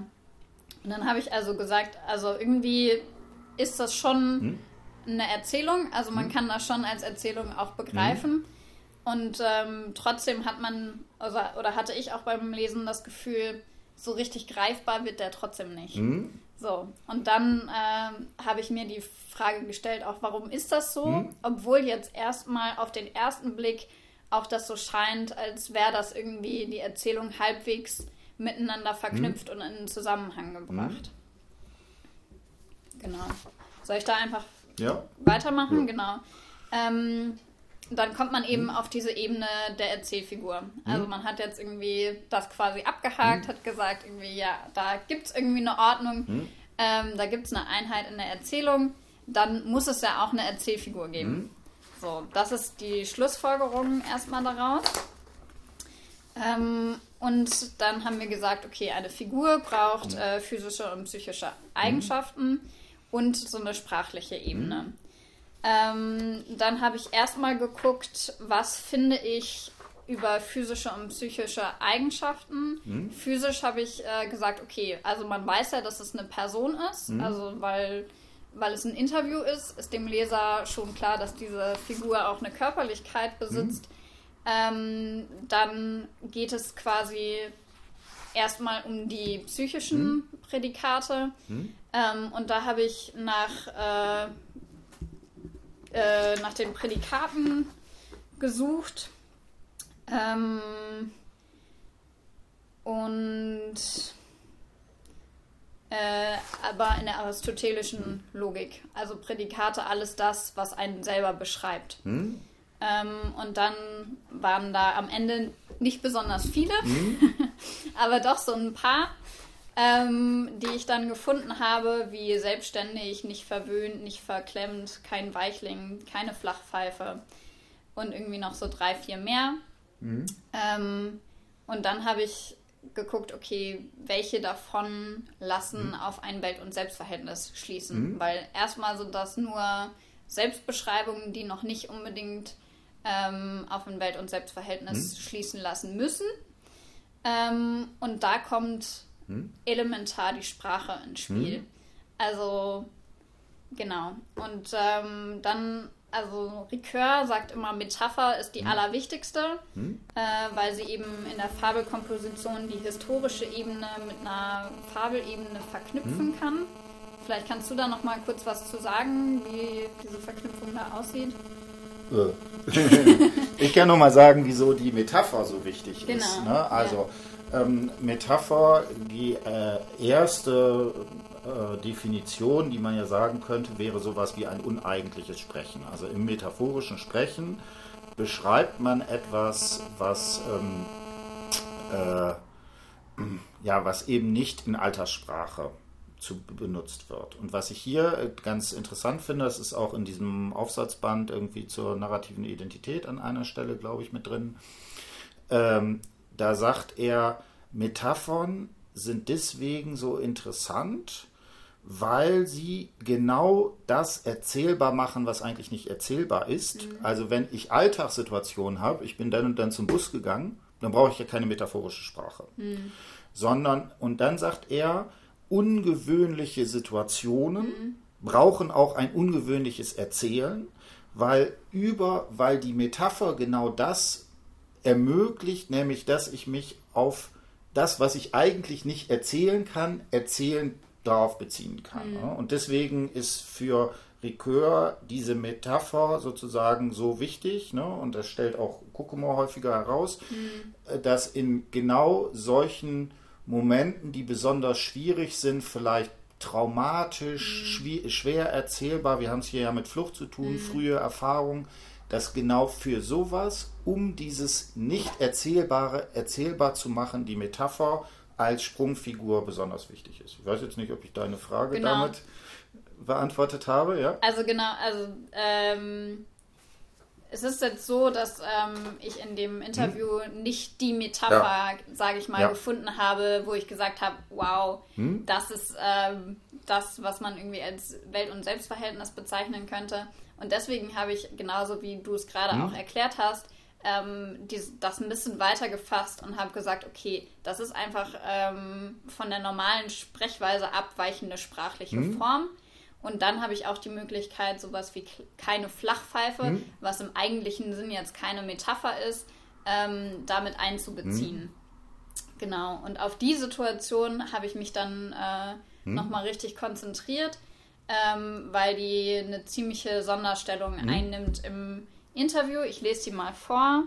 Und dann habe ich also gesagt, also irgendwie ist das schon hm? eine Erzählung, also man hm? kann das schon als Erzählung auch begreifen. Hm? Und ähm, trotzdem hat man, also, oder hatte ich auch beim Lesen das Gefühl, so richtig greifbar wird der trotzdem nicht. So, und dann äh, habe ich mir die Frage gestellt, auch warum ist das so? Hm? Obwohl jetzt erstmal auf den ersten Blick auch das so scheint, als wäre das irgendwie die Erzählung halbwegs miteinander verknüpft mhm. und in Zusammenhang gebracht. Mhm. Genau. Soll ich da einfach ja. weitermachen? Ja. Genau. Ähm, dann kommt man eben mhm. auf diese Ebene der Erzählfigur. Also mhm. man hat jetzt irgendwie das quasi abgehakt, mhm. hat gesagt, irgendwie, ja, da gibt es irgendwie eine Ordnung, ähm, da gibt es eine Einheit in der Erzählung, dann muss es ja auch eine Erzählfigur geben. So, das ist die Schlussfolgerung erstmal daraus. Ähm, und dann haben wir gesagt, okay, eine Figur braucht äh, physische und psychische Eigenschaften und so eine sprachliche Ebene. Ähm, dann habe ich erstmal geguckt, was finde ich über physische und psychische Eigenschaften. Mhm. Physisch habe ich äh, gesagt, okay, also man weiß ja, dass es eine Person ist, mhm. also weil, weil es ein Interview ist, ist dem Leser schon klar, dass diese Figur auch eine Körperlichkeit besitzt. Mhm. Ähm, dann geht es quasi erstmal um die psychischen mhm. Prädikate. Mhm. Ähm, und da habe ich nach äh, äh, nach den Prädikaten gesucht. Ähm, und äh, aber in der aristotelischen Logik. Also Prädikate, alles das, was einen selber beschreibt. Hm? Ähm, und dann waren da am Ende nicht besonders viele, hm? aber doch so ein paar ähm, die ich dann gefunden habe, wie selbstständig, nicht verwöhnt, nicht verklemmt, kein Weichling, keine Flachpfeife und irgendwie noch so drei, vier mehr. Mhm. Ähm, und dann habe ich geguckt, okay, welche davon lassen mhm. auf ein Welt- und Selbstverhältnis schließen. Mhm. Weil erstmal sind das nur Selbstbeschreibungen, die noch nicht unbedingt ähm, auf ein Welt- und Selbstverhältnis mhm. schließen lassen müssen. Ähm, und da kommt hm? elementar die Sprache ins Spiel. Hm? Also, genau. Und ähm, dann, also Ricoeur sagt immer, Metapher ist die hm? allerwichtigste, hm? äh, weil sie eben in der Fabelkomposition die historische Ebene mit einer Fabelebene verknüpfen hm? kann. Vielleicht kannst du da noch mal kurz was zu sagen, wie diese Verknüpfung da aussieht. Äh. ich kann nur mal sagen, wieso die Metapher so wichtig genau. ist. Ne? Also ja ähm, Metapher, die äh, erste äh, Definition, die man ja sagen könnte, wäre sowas wie ein uneigentliches Sprechen. Also im metaphorischen Sprechen beschreibt man etwas, was ähm, äh, ja, was eben nicht in Alterssprache zu benutzt wird. Und was ich hier äh, ganz interessant finde, das ist auch in diesem Aufsatzband irgendwie zur narrativen Identität an einer Stelle, glaube ich, mit drin. Ähm, da sagt er, Metaphern sind deswegen so interessant, weil sie genau das erzählbar machen, was eigentlich nicht erzählbar ist. Mhm. Also wenn ich Alltagssituationen habe, ich bin dann und dann zum Bus gegangen, dann brauche ich ja keine metaphorische Sprache. Mhm. Sondern, und dann sagt er, ungewöhnliche Situationen mhm. brauchen auch ein ungewöhnliches Erzählen, weil über, weil die Metapher genau das ermöglicht, nämlich dass ich mich auf das, was ich eigentlich nicht erzählen kann, erzählen darauf beziehen kann. Mhm. Und deswegen ist für Ricoeur diese Metapher sozusagen so wichtig, ne? und das stellt auch Kokomo häufiger heraus, mhm. dass in genau solchen Momenten, die besonders schwierig sind, vielleicht traumatisch, mhm. schwer erzählbar, wir haben es hier ja mit Flucht zu tun, mhm. frühe Erfahrungen, dass genau für sowas, um dieses nicht erzählbare erzählbar zu machen, die Metapher als Sprungfigur besonders wichtig ist. Ich weiß jetzt nicht, ob ich deine Frage genau. damit beantwortet habe, ja? Also genau, also ähm, es ist jetzt so, dass ähm, ich in dem Interview hm? nicht die Metapher, ja. sage ich mal, ja. gefunden habe, wo ich gesagt habe, wow, hm? das ist ähm, das, was man irgendwie als Welt- und Selbstverhältnis bezeichnen könnte. Und deswegen habe ich, genauso wie du es gerade mhm. auch erklärt hast, ähm, die, das ein bisschen weiter gefasst und habe gesagt, okay, das ist einfach ähm, von der normalen Sprechweise abweichende sprachliche mhm. Form. Und dann habe ich auch die Möglichkeit, sowas wie keine Flachpfeife, mhm. was im eigentlichen Sinn jetzt keine Metapher ist, ähm, damit einzubeziehen. Mhm. Genau. Und auf die Situation habe ich mich dann äh, mhm. nochmal richtig konzentriert ähm, weil die eine ziemliche Sonderstellung mhm. einnimmt im Interview. Ich lese die mal vor.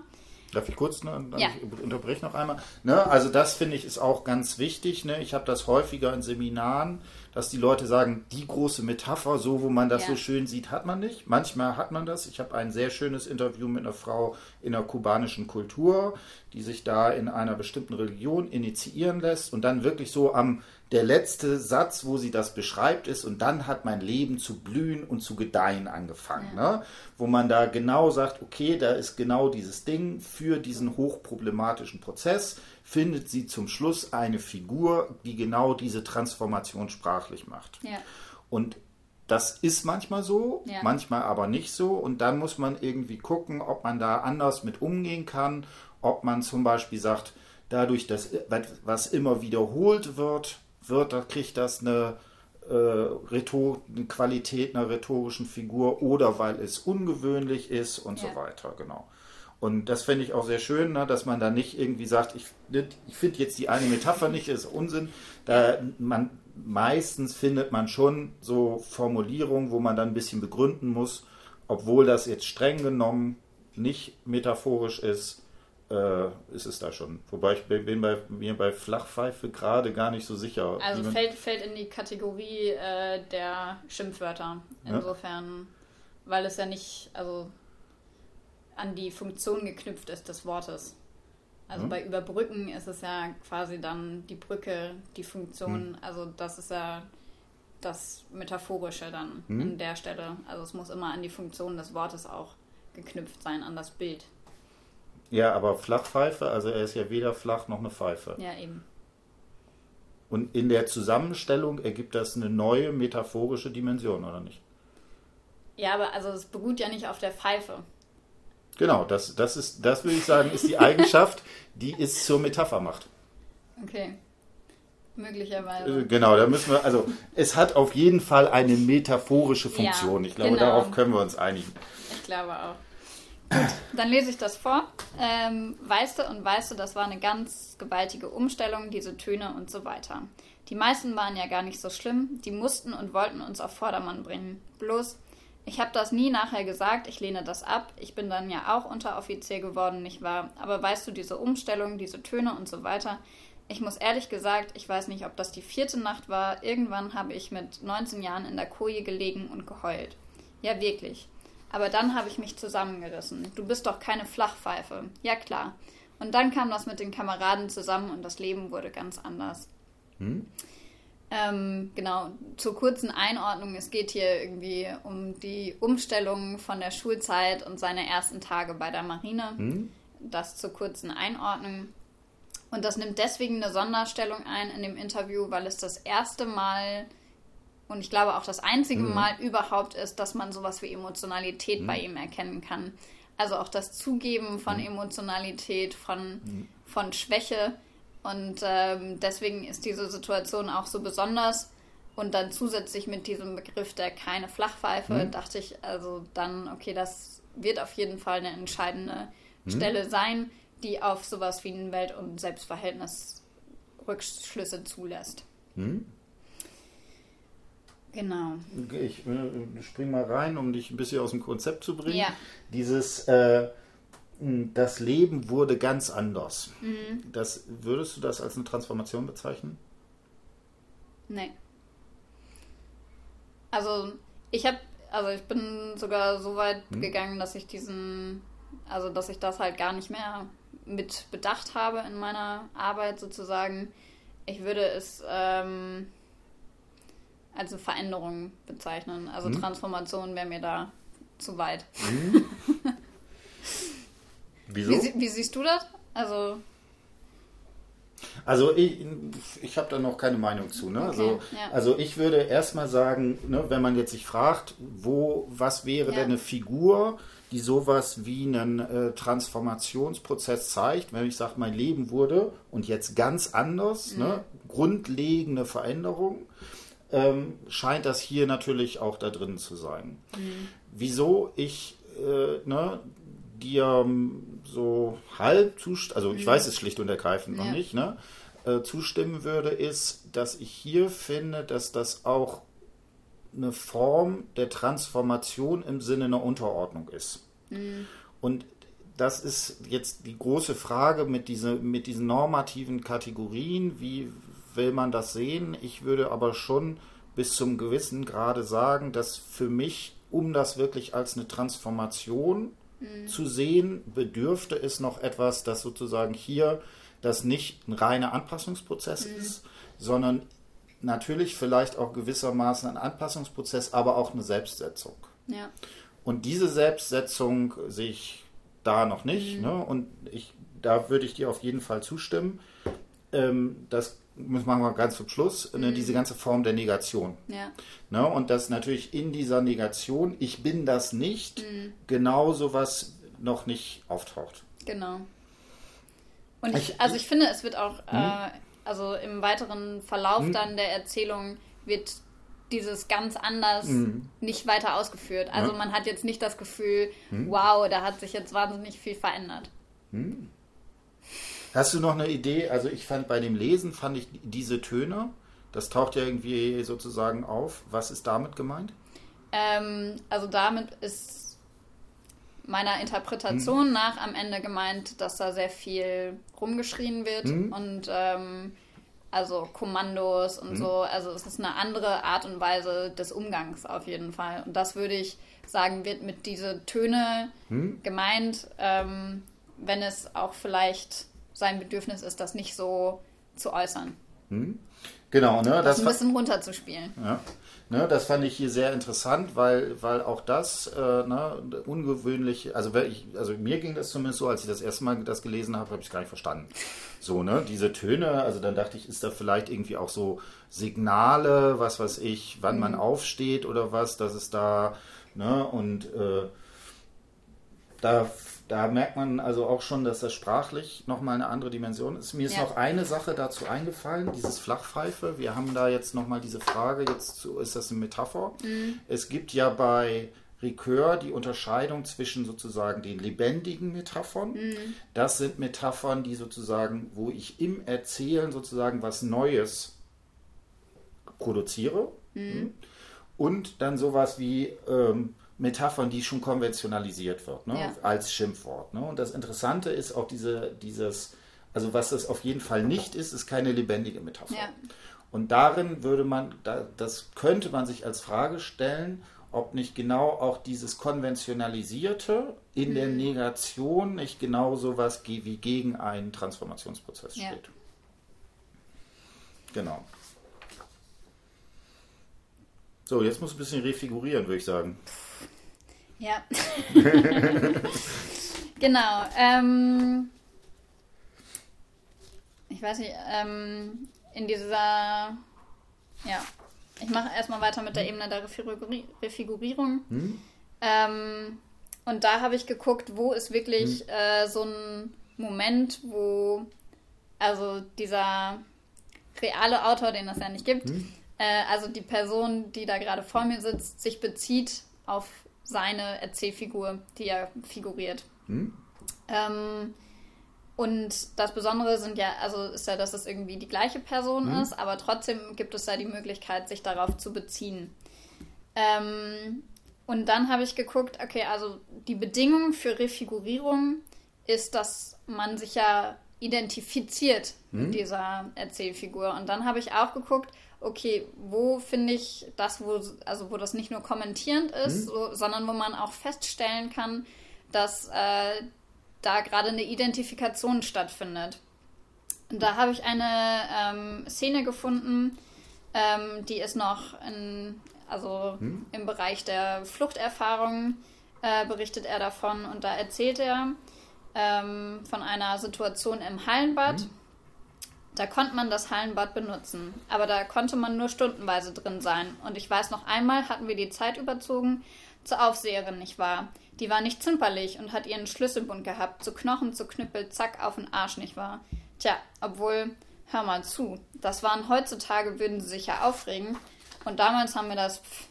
Darf ich kurz, ne, ja. ich unterbreche noch einmal. Ne, also das finde ich ist auch ganz wichtig. Ne? Ich habe das häufiger in Seminaren, dass die Leute sagen, die große Metapher, so wo man das ja. so schön sieht, hat man nicht. Manchmal hat man das. Ich habe ein sehr schönes Interview mit einer Frau in der kubanischen Kultur, die sich da in einer bestimmten Religion initiieren lässt und dann wirklich so am der letzte Satz, wo sie das beschreibt, ist, und dann hat mein Leben zu blühen und zu gedeihen angefangen. Ja. Ne? Wo man da genau sagt, okay, da ist genau dieses Ding für diesen hochproblematischen Prozess, findet sie zum Schluss eine Figur, die genau diese Transformation sprachlich macht. Ja. Und das ist manchmal so, ja. manchmal aber nicht so. Und dann muss man irgendwie gucken, ob man da anders mit umgehen kann, ob man zum Beispiel sagt, dadurch, dass was immer wiederholt wird, wird, da kriegt das eine, äh, Rhetor eine Qualität einer rhetorischen Figur oder weil es ungewöhnlich ist und ja. so weiter, genau. Und das fände ich auch sehr schön, ne, dass man da nicht irgendwie sagt, ich, ich finde jetzt die eine Metapher nicht, ist Unsinn. Da man meistens findet man schon so Formulierungen, wo man dann ein bisschen begründen muss, obwohl das jetzt streng genommen nicht metaphorisch ist, äh, ist es da schon. Wobei ich bin bei mir bei Flachpfeife gerade gar nicht so sicher. Also fällt, fällt in die Kategorie äh, der Schimpfwörter. Insofern, ja? weil es ja nicht also an die Funktion geknüpft ist des Wortes. Also hm. bei Überbrücken ist es ja quasi dann die Brücke, die Funktion, hm. also das ist ja das Metaphorische dann hm. an der Stelle. Also es muss immer an die Funktion des Wortes auch geknüpft sein, an das Bild. Ja, aber Flachpfeife, also er ist ja weder flach noch eine Pfeife. Ja, eben. Und in der Zusammenstellung ergibt das eine neue metaphorische Dimension, oder nicht? Ja, aber also es beruht ja nicht auf der Pfeife. Genau, das, das ist, das würde ich sagen, ist die Eigenschaft, die es zur Metapher macht. Okay. Möglicherweise. Äh, genau, da müssen wir, also es hat auf jeden Fall eine metaphorische Funktion. Ja, ich glaube, genau. darauf können wir uns einigen. Ich glaube auch. Gut, dann lese ich das vor. Ähm, weißt du und weißt du, das war eine ganz gewaltige Umstellung, diese Töne und so weiter. Die meisten waren ja gar nicht so schlimm, die mussten und wollten uns auf Vordermann bringen. Bloß, ich habe das nie nachher gesagt, ich lehne das ab, ich bin dann ja auch Unteroffizier geworden, nicht wahr? Aber weißt du, diese Umstellung, diese Töne und so weiter, ich muss ehrlich gesagt, ich weiß nicht, ob das die vierte Nacht war, irgendwann habe ich mit 19 Jahren in der Koje gelegen und geheult. Ja, wirklich. Aber dann habe ich mich zusammengerissen. Du bist doch keine Flachpfeife. Ja klar. Und dann kam das mit den Kameraden zusammen und das Leben wurde ganz anders. Hm? Ähm, genau, zur kurzen Einordnung, es geht hier irgendwie um die Umstellung von der Schulzeit und seine ersten Tage bei der Marine. Hm? Das zur kurzen Einordnung. Und das nimmt deswegen eine Sonderstellung ein in dem Interview, weil es das erste Mal und ich glaube auch das einzige mhm. Mal überhaupt ist, dass man sowas wie Emotionalität mhm. bei ihm erkennen kann. Also auch das Zugeben von mhm. Emotionalität, von, mhm. von Schwäche. Und ähm, deswegen ist diese Situation auch so besonders. Und dann zusätzlich mit diesem Begriff der keine Flachpfeife, mhm. dachte ich also dann, okay, das wird auf jeden Fall eine entscheidende mhm. Stelle sein, die auf sowas wie ein Welt- und Selbstverhältnis Rückschlüsse zulässt. Genau. Ich äh, spring mal rein, um dich ein bisschen aus dem Konzept zu bringen. Ja. Dieses, äh, das Leben wurde ganz anders. Mhm. Das, würdest du das als eine Transformation bezeichnen? Nee. Also ich habe, also ich bin sogar so weit mhm. gegangen, dass ich diesen, also dass ich das halt gar nicht mehr mit bedacht habe in meiner Arbeit sozusagen. Ich würde es ähm, als Veränderung bezeichnen. Also hm. Transformation wäre mir da zu weit. Hm. Wieso? Wie, wie, siehst du das? Also. Also ich, ich habe da noch keine Meinung zu. Ne? Okay, also, ja. also ich würde erstmal sagen, ne, wenn man jetzt sich fragt, wo, was wäre ja. denn eine Figur, die sowas wie einen äh, Transformationsprozess zeigt, wenn ich sage, mein Leben wurde und jetzt ganz anders, ne? mhm. ne, grundlegende Veränderung, ähm, scheint das hier natürlich auch da drin zu sein. Mhm. Wieso ich äh, ne, dir ähm, so halb zustimmen, also ich mhm. weiß es schlicht und ergreifend ja. noch nicht, ne, äh, zustimmen würde, ist, dass ich hier finde, dass das auch eine Form der Transformation im Sinne einer Unterordnung ist. Mhm. Und das ist jetzt die große Frage mit, diese, mit diesen normativen Kategorien. Wie will man das sehen? Ich würde aber schon bis zum gewissen Grade sagen, dass für mich, um das wirklich als eine Transformation mhm. zu sehen, bedürfte es noch etwas, das sozusagen hier das nicht ein reiner Anpassungsprozess mhm. ist, sondern natürlich vielleicht auch gewissermaßen ein Anpassungsprozess, aber auch eine Selbstsetzung. Ja. Und diese Selbstsetzung sehe ich da noch nicht. Mhm. Ne? Und ich, da würde ich dir auf jeden Fall zustimmen. Ähm, das muss man mal ganz zum Schluss, ne, mhm. diese ganze Form der Negation. Ja. Ne? Und dass natürlich in dieser Negation, ich bin das nicht, mhm. genau sowas noch nicht auftaucht. Genau. Und ich, ich also ich finde, es wird auch, mhm. äh, also im weiteren Verlauf mhm. dann der Erzählung wird dieses ganz anders mhm. nicht weiter ausgeführt. Also ja. man hat jetzt nicht das Gefühl, mhm. wow, da hat sich jetzt wahnsinnig viel verändert. Mhm. Hast du noch eine Idee? Also ich fand bei dem Lesen fand ich diese Töne, das taucht ja irgendwie sozusagen auf. Was ist damit gemeint? Ähm, also damit ist meiner Interpretation mhm. nach am Ende gemeint, dass da sehr viel rumgeschrien wird mhm. und ähm, also Kommandos und mhm. so. Also es ist eine andere Art und Weise des Umgangs auf jeden Fall. Und das würde ich sagen, wird mit diese Töne mhm. gemeint, ähm, wenn es auch vielleicht sein Bedürfnis ist, das nicht so zu äußern. Mhm. Genau, ne? Das, das ein bisschen runterzuspielen. Ja. Ne, das fand ich hier sehr interessant, weil, weil auch das äh, ne, ungewöhnlich, also, ich, also mir ging das zumindest so, als ich das erste Mal das gelesen habe, habe ich es gar nicht verstanden. So, ne, diese Töne, also dann dachte ich, ist da vielleicht irgendwie auch so Signale, was weiß ich, wann mhm. man aufsteht oder was, dass es da, ne, und äh, da da merkt man also auch schon, dass das sprachlich nochmal eine andere Dimension ist. Mir ist ja. noch eine Sache dazu eingefallen, dieses Flachpfeife. Wir haben da jetzt nochmal diese Frage, jetzt ist das eine Metapher? Mhm. Es gibt ja bei Ricoeur die Unterscheidung zwischen sozusagen den lebendigen Metaphern. Mhm. Das sind Metaphern, die sozusagen, wo ich im Erzählen sozusagen was Neues produziere. Mhm. Und dann sowas wie ähm, Metaphern, die schon konventionalisiert wird, ne? Ja. als Schimpfwort. Ne? Und das Interessante ist auch diese, dieses, also was das auf jeden Fall nicht ist, ist keine lebendige Metapher. Ja. Und darin würde man, das könnte man sich als Frage stellen, ob nicht genau auch dieses Konventionalisierte in mhm. der Negation nicht genau so was wie gegen einen Transformationsprozess steht. Ja. Genau. So, jetzt muss ein bisschen refigurieren, würde ich sagen. Ja. genau. Ähm, ich weiß nicht, ähm, in dieser, ja, ich mache erstmal weiter mit der hm? Ebene der Refigurierung. Hm? Ähm, und da habe ich geguckt, wo ist wirklich hm? äh, so ein Moment, wo also dieser reale Autor, den es ja nicht gibt, hm? äh, also die Person, die da gerade vor mir sitzt, sich bezieht auf seine Erzählfigur, die er figuriert. Hm? Ähm, und das Besondere sind ja, also ist ja, dass es irgendwie die gleiche Person hm? ist, aber trotzdem gibt es da die Möglichkeit, sich darauf zu beziehen. Ähm, und dann habe ich geguckt, okay, also die Bedingung für Refigurierung ist, dass man sich ja identifiziert hm? mit dieser Erzählfigur. Und dann habe ich auch geguckt, okay, wo finde ich das, wo, also wo das nicht nur kommentierend ist, mhm. so, sondern wo man auch feststellen kann, dass äh, da gerade eine Identifikation stattfindet. Und da habe ich eine ähm, Szene gefunden, ähm, die ist noch in, also mhm. im Bereich der Fluchterfahrung äh, berichtet er davon und da erzählt er ähm, von einer Situation im Hallenbad. Mhm da konnte man das Hallenbad benutzen, aber da konnte man nur stundenweise drin sein. Und ich weiß noch einmal hatten wir die Zeit überzogen zur Aufseherin, nicht wahr? Die war nicht zimperlich und hat ihren Schlüsselbund gehabt, zu Knochen, zu Knüppel, zack, auf den Arsch, nicht wahr? Tja, obwohl, hör mal zu, das waren heutzutage, würden sie sich ja aufregen. Und damals haben wir das, pff,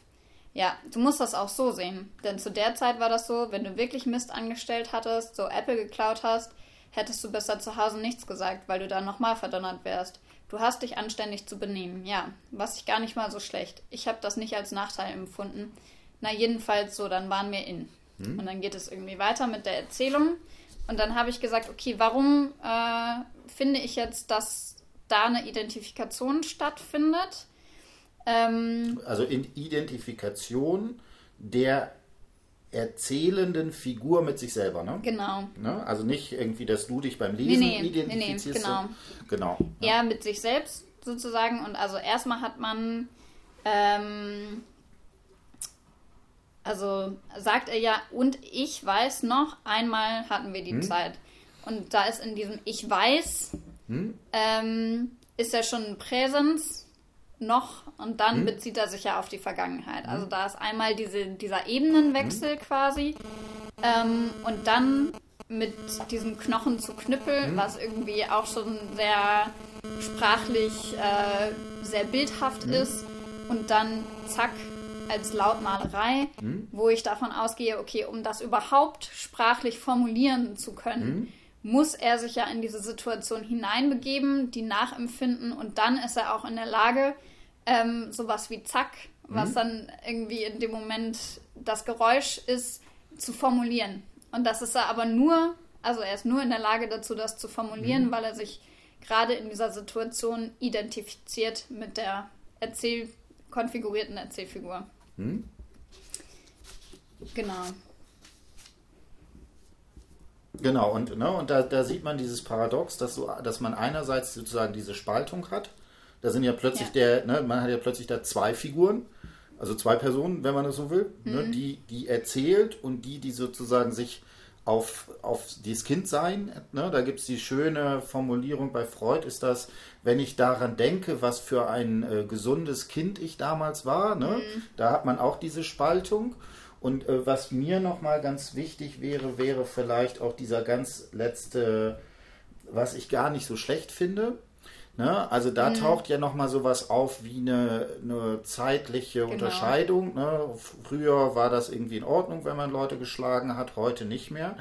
ja, du musst das auch so sehen. Denn zu der Zeit war das so, wenn du wirklich Mist angestellt hattest, so Apple geklaut hast, hättest du besser zu Hause nichts gesagt, weil du dann nochmal verdonnert wärst. Du hast dich anständig zu benehmen, ja, was ich gar nicht mal so schlecht. Ich habe das nicht als Nachteil empfunden. Na, jedenfalls so, dann waren wir in. Hm? Und dann geht es irgendwie weiter mit der Erzählung. und dann habe ich gesagt, okay, warum äh, finde ich jetzt, dass da eine Identifikation stattfindet? Ähm, also in Identifikation der erzählenden Figur mit sich selber, ne? Genau. Ne? Also nicht irgendwie, dass du dich beim Lesen nee, nee, identifizierst. Nee, nee, genau. genau. Ja. Er mit sich selbst sozusagen. Und also erstmal hat man, ähm, also sagt er ja, und ich weiß noch, einmal hatten wir die hm? Zeit. Und da ist in diesem Ich weiß, hm? ähm, ist ja schon ein Präsens noch und dann hm? bezieht er sich ja auf die Vergangenheit. Also hm? da ist einmal diese, dieser Ebenenwechsel hm? quasi ähm, und dann mit diesem Knochen zu Knüppel, hm? was irgendwie auch schon sehr sprachlich äh, sehr bildhaft hm? ist und dann zack als Lautmalerei, hm? wo ich davon ausgehe, okay, um das überhaupt sprachlich formulieren zu können, muss er sich ja in diese Situation hineinbegeben, die nachempfinden und dann ist er auch in der Lage, ähm, sowas wie Zack, was mhm. dann irgendwie in dem Moment das Geräusch ist, zu formulieren. Und das ist er aber nur, also er ist nur in der Lage dazu, das zu formulieren, mhm. weil er sich gerade in dieser Situation identifiziert mit der Erzähl konfigurierten Erzählfigur. Mhm. Genau. Genau, und, ne, und da, da sieht man dieses Paradox, dass, so, dass man einerseits sozusagen diese Spaltung hat, da sind ja plötzlich ja. der, ne, man hat ja plötzlich da zwei Figuren, also zwei Personen, wenn man das so will, ne, mhm. ne, die, die erzählt und die, die sozusagen sich auf, auf dieses Kindsein, ne, da gibt es die schöne Formulierung bei Freud, ist das, wenn ich daran denke, was für ein äh, gesundes Kind ich damals war, ne, mhm. da hat man auch diese Spaltung. Und äh, was mir nochmal ganz wichtig wäre, wäre vielleicht auch dieser ganz letzte, was ich gar nicht so schlecht finde, Ne? Also da mhm. taucht ja nochmal sowas auf wie eine, eine zeitliche genau. Unterscheidung. Ne? Früher war das irgendwie in Ordnung, wenn man Leute geschlagen hat, heute nicht mehr.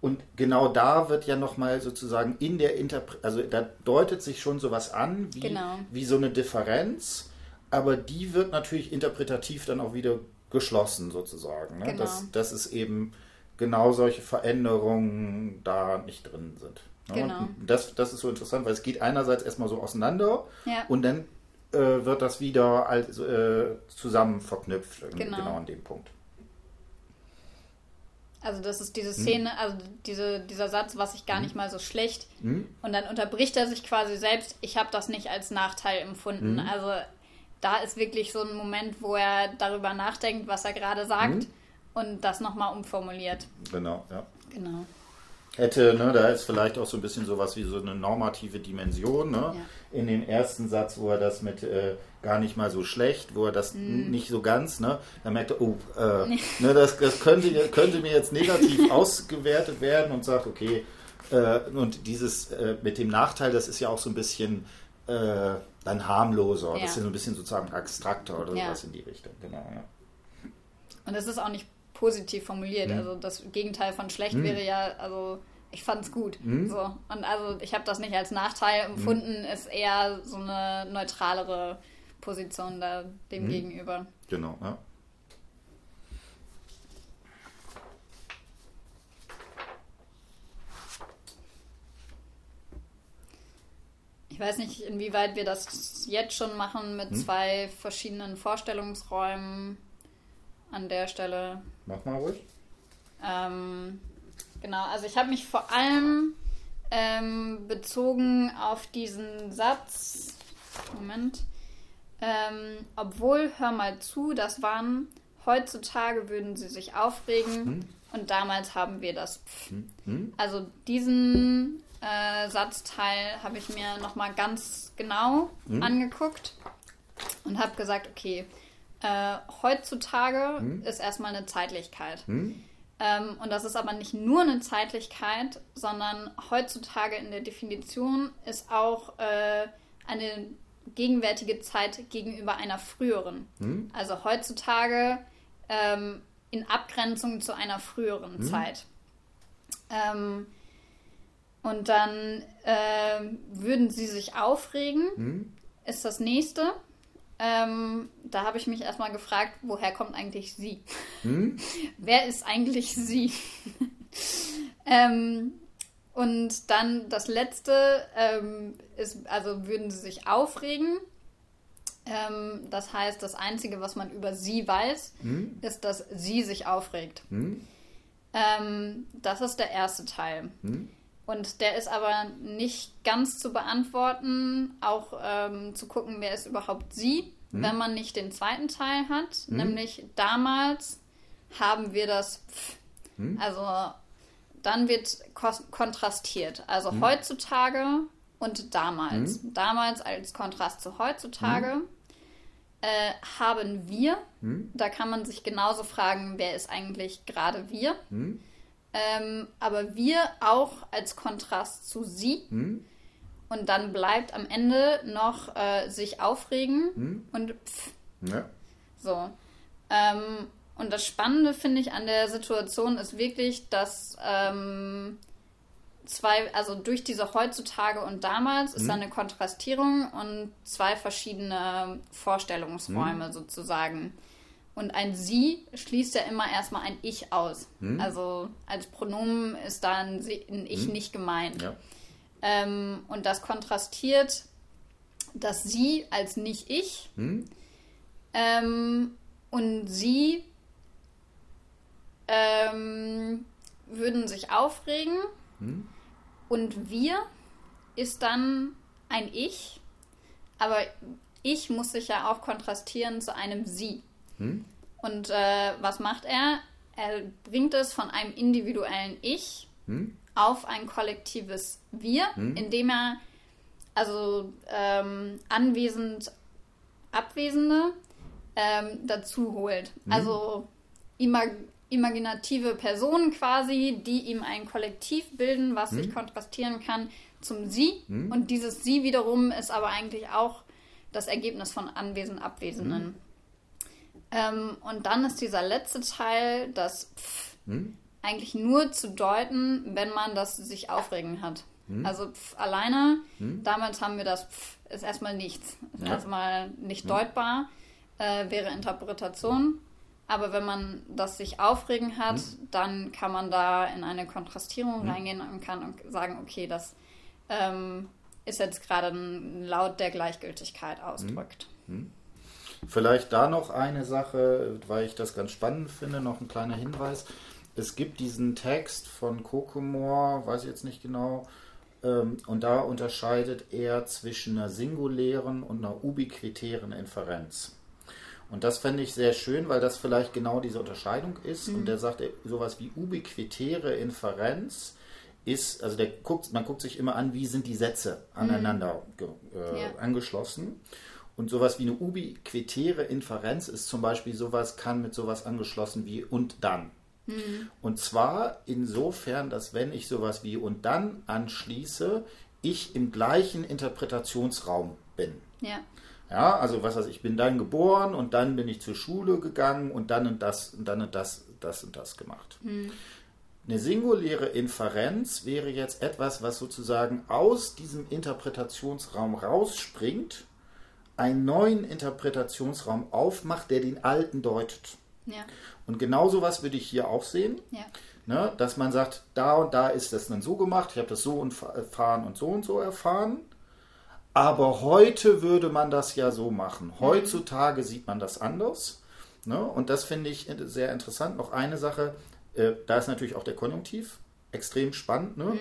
Und genau da wird ja nochmal sozusagen in der Interpretation, also da deutet sich schon sowas an, wie, genau. wie so eine Differenz, aber die wird natürlich interpretativ dann auch wieder geschlossen sozusagen. Ne? Genau. Dass, dass es eben genau solche Veränderungen da nicht drin sind. Genau. Das, das ist so interessant, weil es geht einerseits erstmal so auseinander ja. und dann äh, wird das wieder als, äh, zusammen verknüpft, genau. genau an dem Punkt. Also das ist diese hm. Szene, hm. also diese, dieser Satz, was ich gar hm. nicht mal so schlecht. Hm. Und dann unterbricht er sich quasi selbst, ich habe das nicht als Nachteil empfunden. Hm. Also da ist wirklich so ein Moment, wo er darüber nachdenkt, was er gerade sagt hm. und das nochmal umformuliert. Genau, ja. Genau hätte, ne, da ist vielleicht auch so ein bisschen sowas wie so eine normative Dimension, ne? Ja. In dem ersten Satz, wo er das mit äh, gar nicht mal so schlecht, wo er das mm. nicht so ganz, ne, da merkt er, oh, äh, ne, das, das könnte, könnte mir jetzt negativ ausgewertet werden und sagt, okay, äh, und dieses äh, mit dem Nachteil, das ist ja auch so ein bisschen äh, dann harmloser, ja. das ist ja so ein bisschen sozusagen abstrakter oder ja. sowas in die Richtung, genau, ja. Und das ist auch nicht positiv formuliert. Mhm. Also das Gegenteil von schlecht mhm. wäre ja, also ich fand es gut. Mhm. So. Und also ich habe das nicht als Nachteil mhm. empfunden, ist eher so eine neutralere Position da dem mhm. gegenüber. Genau, ja. Ich weiß nicht, inwieweit wir das jetzt schon machen mit hm? zwei verschiedenen Vorstellungsräumen an der Stelle. Mach mal ruhig. Ähm, genau, also ich habe mich vor allem ähm, bezogen auf diesen Satz. Moment. Ähm, obwohl, hör mal zu, das waren, heutzutage würden sie sich aufregen hm? und damals haben wir das. Hm? Hm? Also diesen äh, Satzteil habe ich mir nochmal ganz genau hm? angeguckt und habe gesagt, okay, äh, heutzutage hm? ist erstmal eine Zeitlichkeit. Hm? Ähm, und das ist aber nicht nur eine Zeitlichkeit, sondern heutzutage in der Definition ist auch äh, eine gegenwärtige Zeit gegenüber einer früheren. Hm? Also heutzutage ähm, in Abgrenzung zu einer früheren hm? Zeit. Ähm, und dann äh, würden sie sich aufregen, hm? ist das nächste. Ähm, da habe ich mich erstmal gefragt, woher kommt eigentlich sie? Hm? Wer ist eigentlich sie? Ähm, und dann das letzte ähm, ist, also würden sie sich aufregen. Ähm, das heißt, das Einzige, was man über sie weiß, Hm? ist, dass sie sich aufregt. Hm? Ähm, das ist der erste Teil. Hm? Und der ist aber nicht ganz zu beantworten, auch ähm, zu gucken, wer ist überhaupt sie, wenn man nicht den zweiten Teil hat. Nämlich damals haben wir das Pf. Also dann wird kontrastiert. Also heutzutage und damals. Damals als Kontrast zu heutzutage äh, haben wir, da kann man sich genauso fragen, wer ist eigentlich gerade wir. Hm? Ähm, aber wir auch als Kontrast zu sie. Hm? Und dann bleibt am Ende noch äh, sich aufregen Hm? und pff, Ja. so. Ähm, und das Spannende finde ich an der Situation ist wirklich, dass ähm, zwei, also durch diese heutzutage und damals ist da eine Kontrastierung und zwei verschiedene Vorstellungsräume sozusagen. Und ein Sie schließt ja immer erstmal ein Ich aus. Also als Pronomen ist da ein, Sie, ein Ich nicht gemeint. Ja. Ähm, und das kontrastiert das Sie als nicht ich Hm? ähm, und Sie ähm, würden sich aufregen Hm? und wir ist dann ein Ich, aber ich muss sich ja auch kontrastieren zu einem Sie. Hm? Und äh, was macht er? Er bringt es von einem individuellen Ich Hm? auf ein kollektives Wir, indem er also ähm, anwesend Abwesende ähm, dazu holt. Also imag imaginative Personen quasi, die ihm ein Kollektiv bilden, was sich kontrastieren kann zum Sie. Und dieses Sie wiederum ist aber eigentlich auch das Ergebnis von anwesend Abwesenden. Ähm, und dann ist dieser letzte Teil, das Pf, Hm? eigentlich nur zu deuten, wenn man das sich aufregen hat. Also pf, alleine, damals haben wir das pf, ist erstmal nichts. Ist Ja. erstmal nicht deutbar, äh, wäre Interpretation. Aber wenn man das sich aufregen hat, dann kann man da in eine Kontrastierung reingehen und kann und sagen, okay, das ähm, ist jetzt gerade ein Laut der Gleichgültigkeit ausdrückt. Vielleicht da noch eine Sache, weil ich das ganz spannend finde, noch ein kleiner Hinweis. Es gibt diesen Text von Kokomor, weiß ich jetzt nicht genau, ähm, und da unterscheidet er zwischen einer singulären und einer ubiquitären Inferenz. Und das fände ich sehr schön, weil das vielleicht genau diese Unterscheidung ist. Und der sagt, sowas wie ubiquitäre Inferenz ist, also der guckt, man guckt sich immer an, wie sind die Sätze aneinander ge, äh, Ja. angeschlossen. Und sowas wie eine ubiquitäre Inferenz ist zum Beispiel sowas, kann mit sowas angeschlossen wie und dann. Und zwar insofern, dass wenn ich sowas wie und dann anschließe, ich im gleichen Interpretationsraum bin. Ja, Ja, also was weiß ich, bin dann geboren und dann bin ich zur Schule gegangen und dann und das und dann und das, das und das gemacht. Eine singuläre Inferenz wäre jetzt etwas, was sozusagen aus diesem Interpretationsraum rausspringt, einen neuen Interpretationsraum aufmacht, der den alten deutet. ja, Und genau sowas würde ich hier auch sehen. ja. Ne, dass man sagt, da und da ist das dann so gemacht, ich habe das so und erfahren und so und so erfahren. Aber heute würde man das ja so machen. Heutzutage sieht man das anders. Ne? Und das finde ich sehr interessant. Noch eine Sache, äh, da ist natürlich auch der Konjunktiv extrem spannend, ne?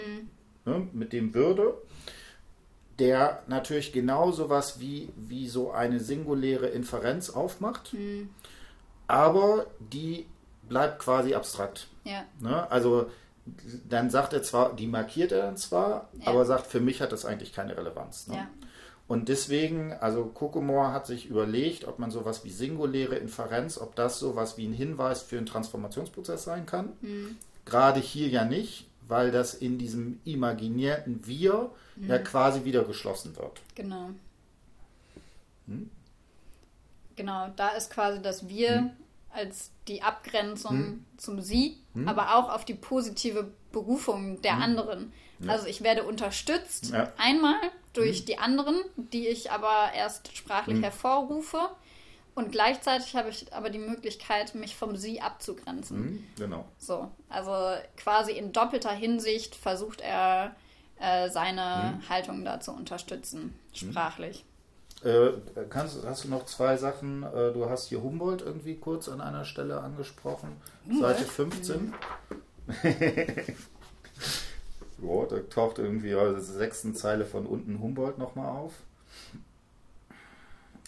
Ne? mit dem Würde, der natürlich genau sowas wie, wie so eine singuläre Inferenz aufmacht, aber die bleibt quasi abstrakt. ja. Ne? Also dann sagt er zwar, die markiert er dann zwar, Ja. aber sagt, für mich hat das eigentlich keine Relevanz. Ne? Ja. Und deswegen, also Kokomor hat sich überlegt, ob man sowas wie singuläre Inferenz, ob das sowas wie ein Hinweis für einen Transformationsprozess sein kann. Gerade hier ja nicht, weil das in diesem imaginierten Wir ja quasi wieder geschlossen wird. Genau. Hm? Genau, da ist quasi das Wir Hm. als die Abgrenzung zum Sie, aber auch auf die positive Berufung der anderen. Also ich werde unterstützt, Ja. einmal durch die anderen, die ich aber erst sprachlich hervorrufe. Und gleichzeitig habe ich aber die Möglichkeit, mich vom Sie abzugrenzen. Mhm, genau. So, also quasi in doppelter Hinsicht versucht er äh, seine mhm. Haltung da zu unterstützen, sprachlich. Äh, kannst, hast du noch zwei Sachen? Äh, du hast hier Humboldt irgendwie kurz an einer Stelle angesprochen. Humboldt? Seite 15. ja, da taucht irgendwie also der sechsten Zeile von unten Humboldt nochmal auf.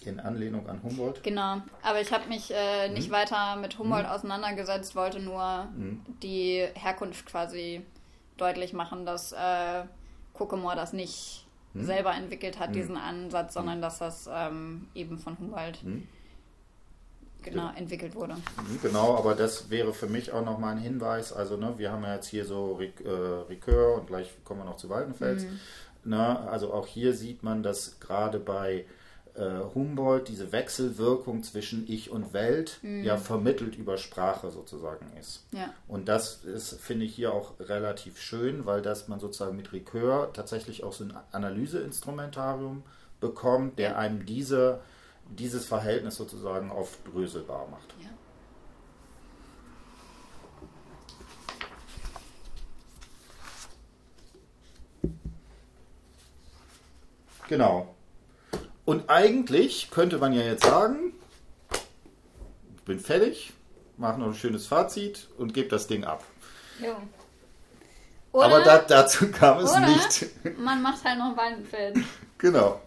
In Anlehnung an Humboldt. Genau, aber ich habe mich äh, nicht hm. weiter mit Humboldt hm. auseinandergesetzt, wollte nur hm. die Herkunft quasi deutlich machen, dass äh, Kokomor das nicht hm. selber entwickelt hat, hm. diesen Ansatz, sondern dass das ähm, eben von Humboldt hm. genau entwickelt wurde. Genau, aber das wäre für mich auch nochmal ein Hinweis. Also, ne, wir haben ja jetzt hier so äh, Ricœur und gleich kommen wir noch zu Waldenfels. Ne, also auch hier sieht man, dass gerade bei äh, Humboldt diese Wechselwirkung zwischen Ich und Welt mhm. ja vermittelt über Sprache sozusagen ist. Ja. Und das ist, finde ich, hier auch relativ schön, weil das man sozusagen mit Ricœur tatsächlich auch so ein Analyseinstrumentarium bekommt, der einem diese, dieses Verhältnis sozusagen aufdröselbar macht. Ja. Genau. Und eigentlich könnte man ja jetzt sagen, ich bin fertig, mache noch ein schönes Fazit und gebe das Ding ab. Jo. Oder, Aber da, dazu kam es nicht. Man macht halt noch einen Weidenfeld. Genau.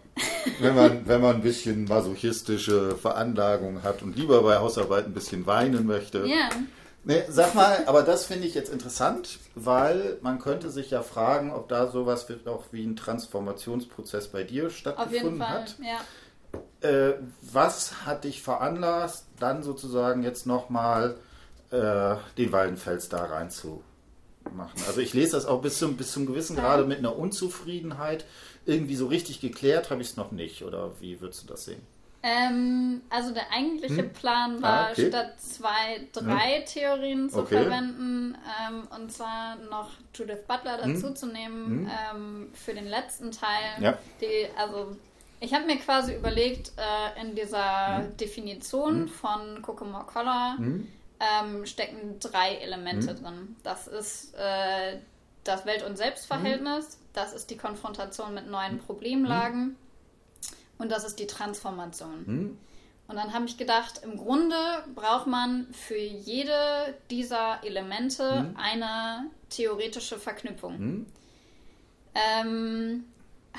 Wenn man, wenn man ein bisschen masochistische Veranlagung hat und lieber bei Hausarbeit ein bisschen weinen möchte, ja. Nee, sag mal, aber das finde ich jetzt interessant, weil man könnte sich ja fragen, ob da sowas auch wie ein Transformationsprozess bei dir stattgefunden hat. Ja. Äh, was hat dich veranlasst, dann sozusagen jetzt nochmal äh, den Waldenfels da reinzumachen? Also ich lese das auch bis zum, bis zum gewissen. Grade mit einer Unzufriedenheit. Irgendwie so richtig geklärt habe ich es noch nicht. Oder wie würdest du das sehen? Ähm, also der eigentliche hm? Plan war, ah, okay. statt zwei, drei hm? Theorien zu okay. verwenden ähm, und zwar noch Judith Butler hm? dazu zu nehmen hm? ähm, für den letzten Teil. Ja. Die, also ich habe mir quasi überlegt, äh, in dieser hm? Definition hm? von Kokomo Collar ähm, stecken drei Elemente drin. Das ist äh, das Welt- und Selbstverhältnis, das ist die Konfrontation mit neuen Problemlagen und das ist die Transformation. Hm. Und dann habe ich gedacht, im Grunde braucht man für jede dieser Elemente hm. eine theoretische Verknüpfung. Hm. Ähm,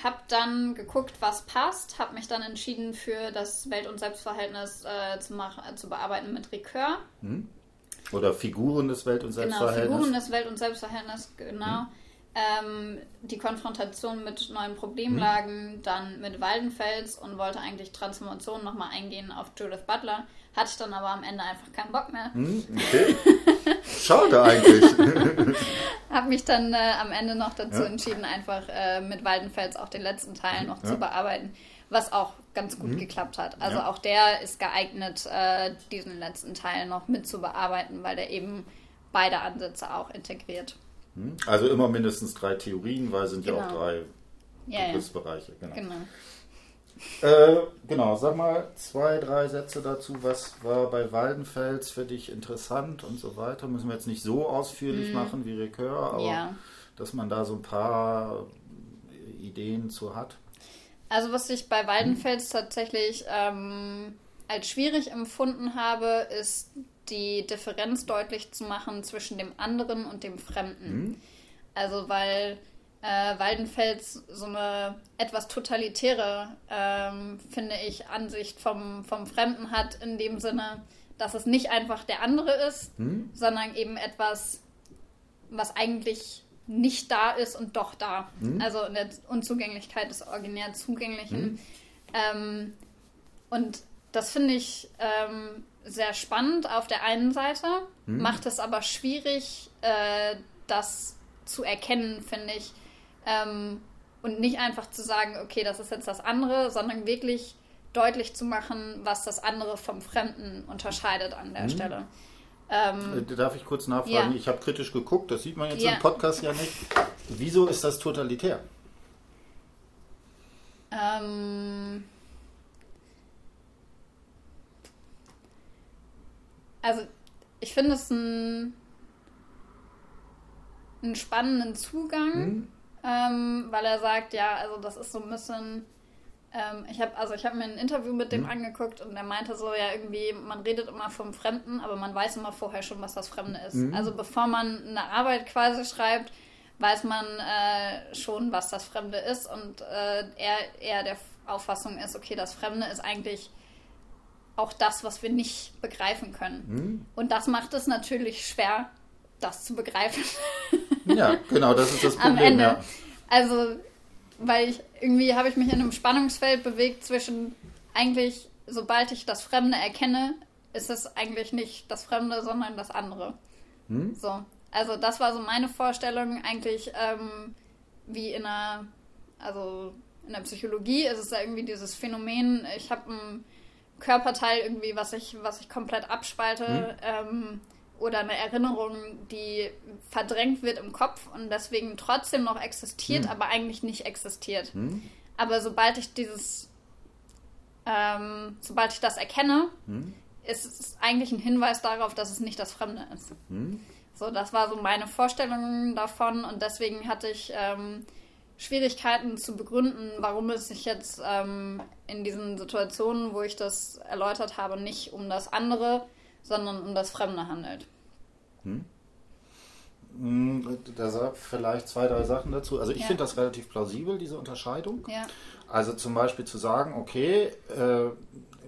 habe dann geguckt, was passt, habe mich dann entschieden für das Welt- und Selbstverhältnis äh, zu, machen, äh, zu bearbeiten mit Ricœur. Hm. Oder Figuren des Welt- und Selbstverhältnisses. Genau, Figuren des Welt- und Selbstverhältnisses, genau. Hm ähm, die Konfrontation mit neuen Problemlagen, mhm. dann mit Waldenfels und wollte eigentlich Transformation nochmal eingehen auf Judith Butler. Hatte ich dann aber am Ende einfach keinen Bock mehr. Mhm, okay. Schade eigentlich. Habe mich dann äh, am Ende noch dazu ja. entschieden, einfach äh, mit Waldenfels auch den letzten Teil noch ja. zu bearbeiten, was auch ganz gut mhm. geklappt hat. Also ja. auch der ist geeignet, äh, diesen letzten Teil noch mit zu bearbeiten, weil der eben beide Ansätze auch integriert. Hm? Also immer mindestens drei Theorien, weil es sind genau. ja auch genau. drei ja, Begriffsbereiche. Genau. genau. Äh, genau, sag mal zwei, drei Sätze dazu. Was war bei Waldenfels für dich interessant und so weiter? Müssen wir jetzt nicht so ausführlich hm. machen wie Recur, aber ja. dass man da so ein paar Ideen zu hat. Also was ich bei Waldenfels hm. tatsächlich ähm, als schwierig empfunden habe, ist die Differenz deutlich zu machen zwischen dem anderen und dem Fremden. Mhm. Also weil äh, Waldenfels so eine etwas totalitäre, ähm, finde ich, Ansicht vom, vom Fremden hat, in dem Sinne, dass es nicht einfach der andere ist, mhm. sondern eben etwas, was eigentlich nicht da ist und doch da. Mhm. Also in der Unzugänglichkeit des originär Zugänglichen. Mhm. Ähm, und das finde ich ähm, sehr spannend auf der einen Seite, hm. macht es aber schwierig, äh, das zu erkennen, finde ich. Ähm, und nicht einfach zu sagen, okay, das ist jetzt das andere, sondern wirklich deutlich zu machen, was das andere vom Fremden unterscheidet an der hm. Stelle. Ähm, äh, Darf ich kurz nachfragen? Ja. Ich habe kritisch geguckt, das sieht man jetzt ja. im Podcast ja nicht. Wieso ist das totalitär? Ähm, also ich finde es ein, einen spannenden Zugang, hm? ähm, weil er sagt, ja, also das ist so ein bisschen ähm, ich habe also ich mir ein Interview mit dem mhm. angeguckt und er meinte so ja irgendwie man redet immer vom Fremden, aber man weiß immer vorher schon, was das Fremde ist. Mhm. Also bevor man eine Arbeit quasi schreibt, weiß man äh, schon, was das Fremde ist und äh, er eher der Auffassung ist, okay, das Fremde ist eigentlich auch das, was wir nicht begreifen können. Mhm. Und das macht es natürlich schwer, das zu begreifen. Ja, genau, das ist das Problem. Am Ende. Ja. Also weil ich irgendwie habe ich mich in einem Spannungsfeld bewegt zwischen eigentlich, sobald ich das Fremde erkenne, ist es eigentlich nicht das Fremde, sondern das andere. Hm? So. Also das war so meine Vorstellung eigentlich, ähm, wie in einer, also in der Psychologie ist es ja irgendwie dieses Phänomen, ich habe ein Körperteil irgendwie, was ich, was ich komplett abspalte. Hm? Ähm, oder eine Erinnerung, die verdrängt wird im Kopf und deswegen trotzdem noch existiert, hm. aber eigentlich nicht existiert. Hm. Aber sobald ich dieses, ähm, sobald ich das erkenne, hm. ist es eigentlich ein Hinweis darauf, dass es nicht das Fremde ist. Hm. So, das war so meine Vorstellung davon und deswegen hatte ich ähm, Schwierigkeiten zu begründen, warum es sich jetzt ähm, in diesen Situationen, wo ich das erläutert habe, nicht um das andere, sondern um das Fremde handelt. Hm? hm da sagt vielleicht zwei, drei Sachen dazu. Also ich ja. finde das relativ plausibel, diese Unterscheidung. Ja. Also zum Beispiel zu sagen, okay, äh,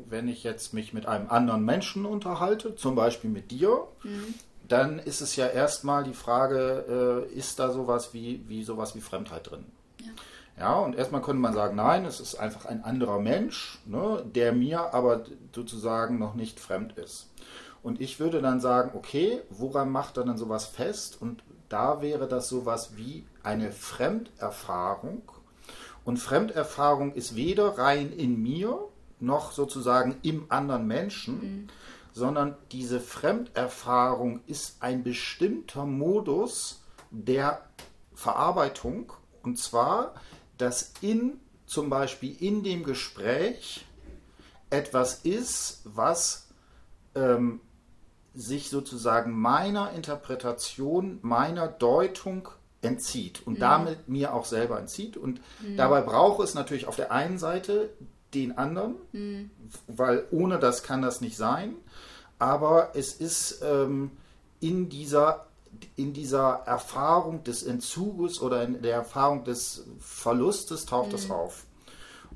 wenn ich jetzt mich mit einem anderen Menschen unterhalte, zum Beispiel mit dir, mhm. dann ist es ja erstmal die Frage, äh, ist da sowas wie, wie sowas wie Fremdheit drin? Ja. ja, und erstmal könnte man sagen, nein, es ist einfach ein anderer Mensch, ne, der mir aber sozusagen noch nicht fremd ist. Und ich würde dann sagen, okay, woran macht er dann sowas fest? Und da wäre das sowas wie eine Fremderfahrung. Und Fremderfahrung ist weder rein in mir noch sozusagen im anderen Menschen, mhm. sondern diese Fremderfahrung ist ein bestimmter Modus der Verarbeitung. Und zwar, dass in zum Beispiel in dem Gespräch etwas ist, was ähm, sich sozusagen meiner Interpretation, meiner Deutung entzieht und mhm. damit mir auch selber entzieht. Und mhm. dabei braucht es natürlich auf der einen Seite den anderen, mhm. weil ohne das kann das nicht sein. Aber es ist ähm, in, dieser, in dieser Erfahrung des Entzuges oder in der Erfahrung des Verlustes taucht mhm. auf.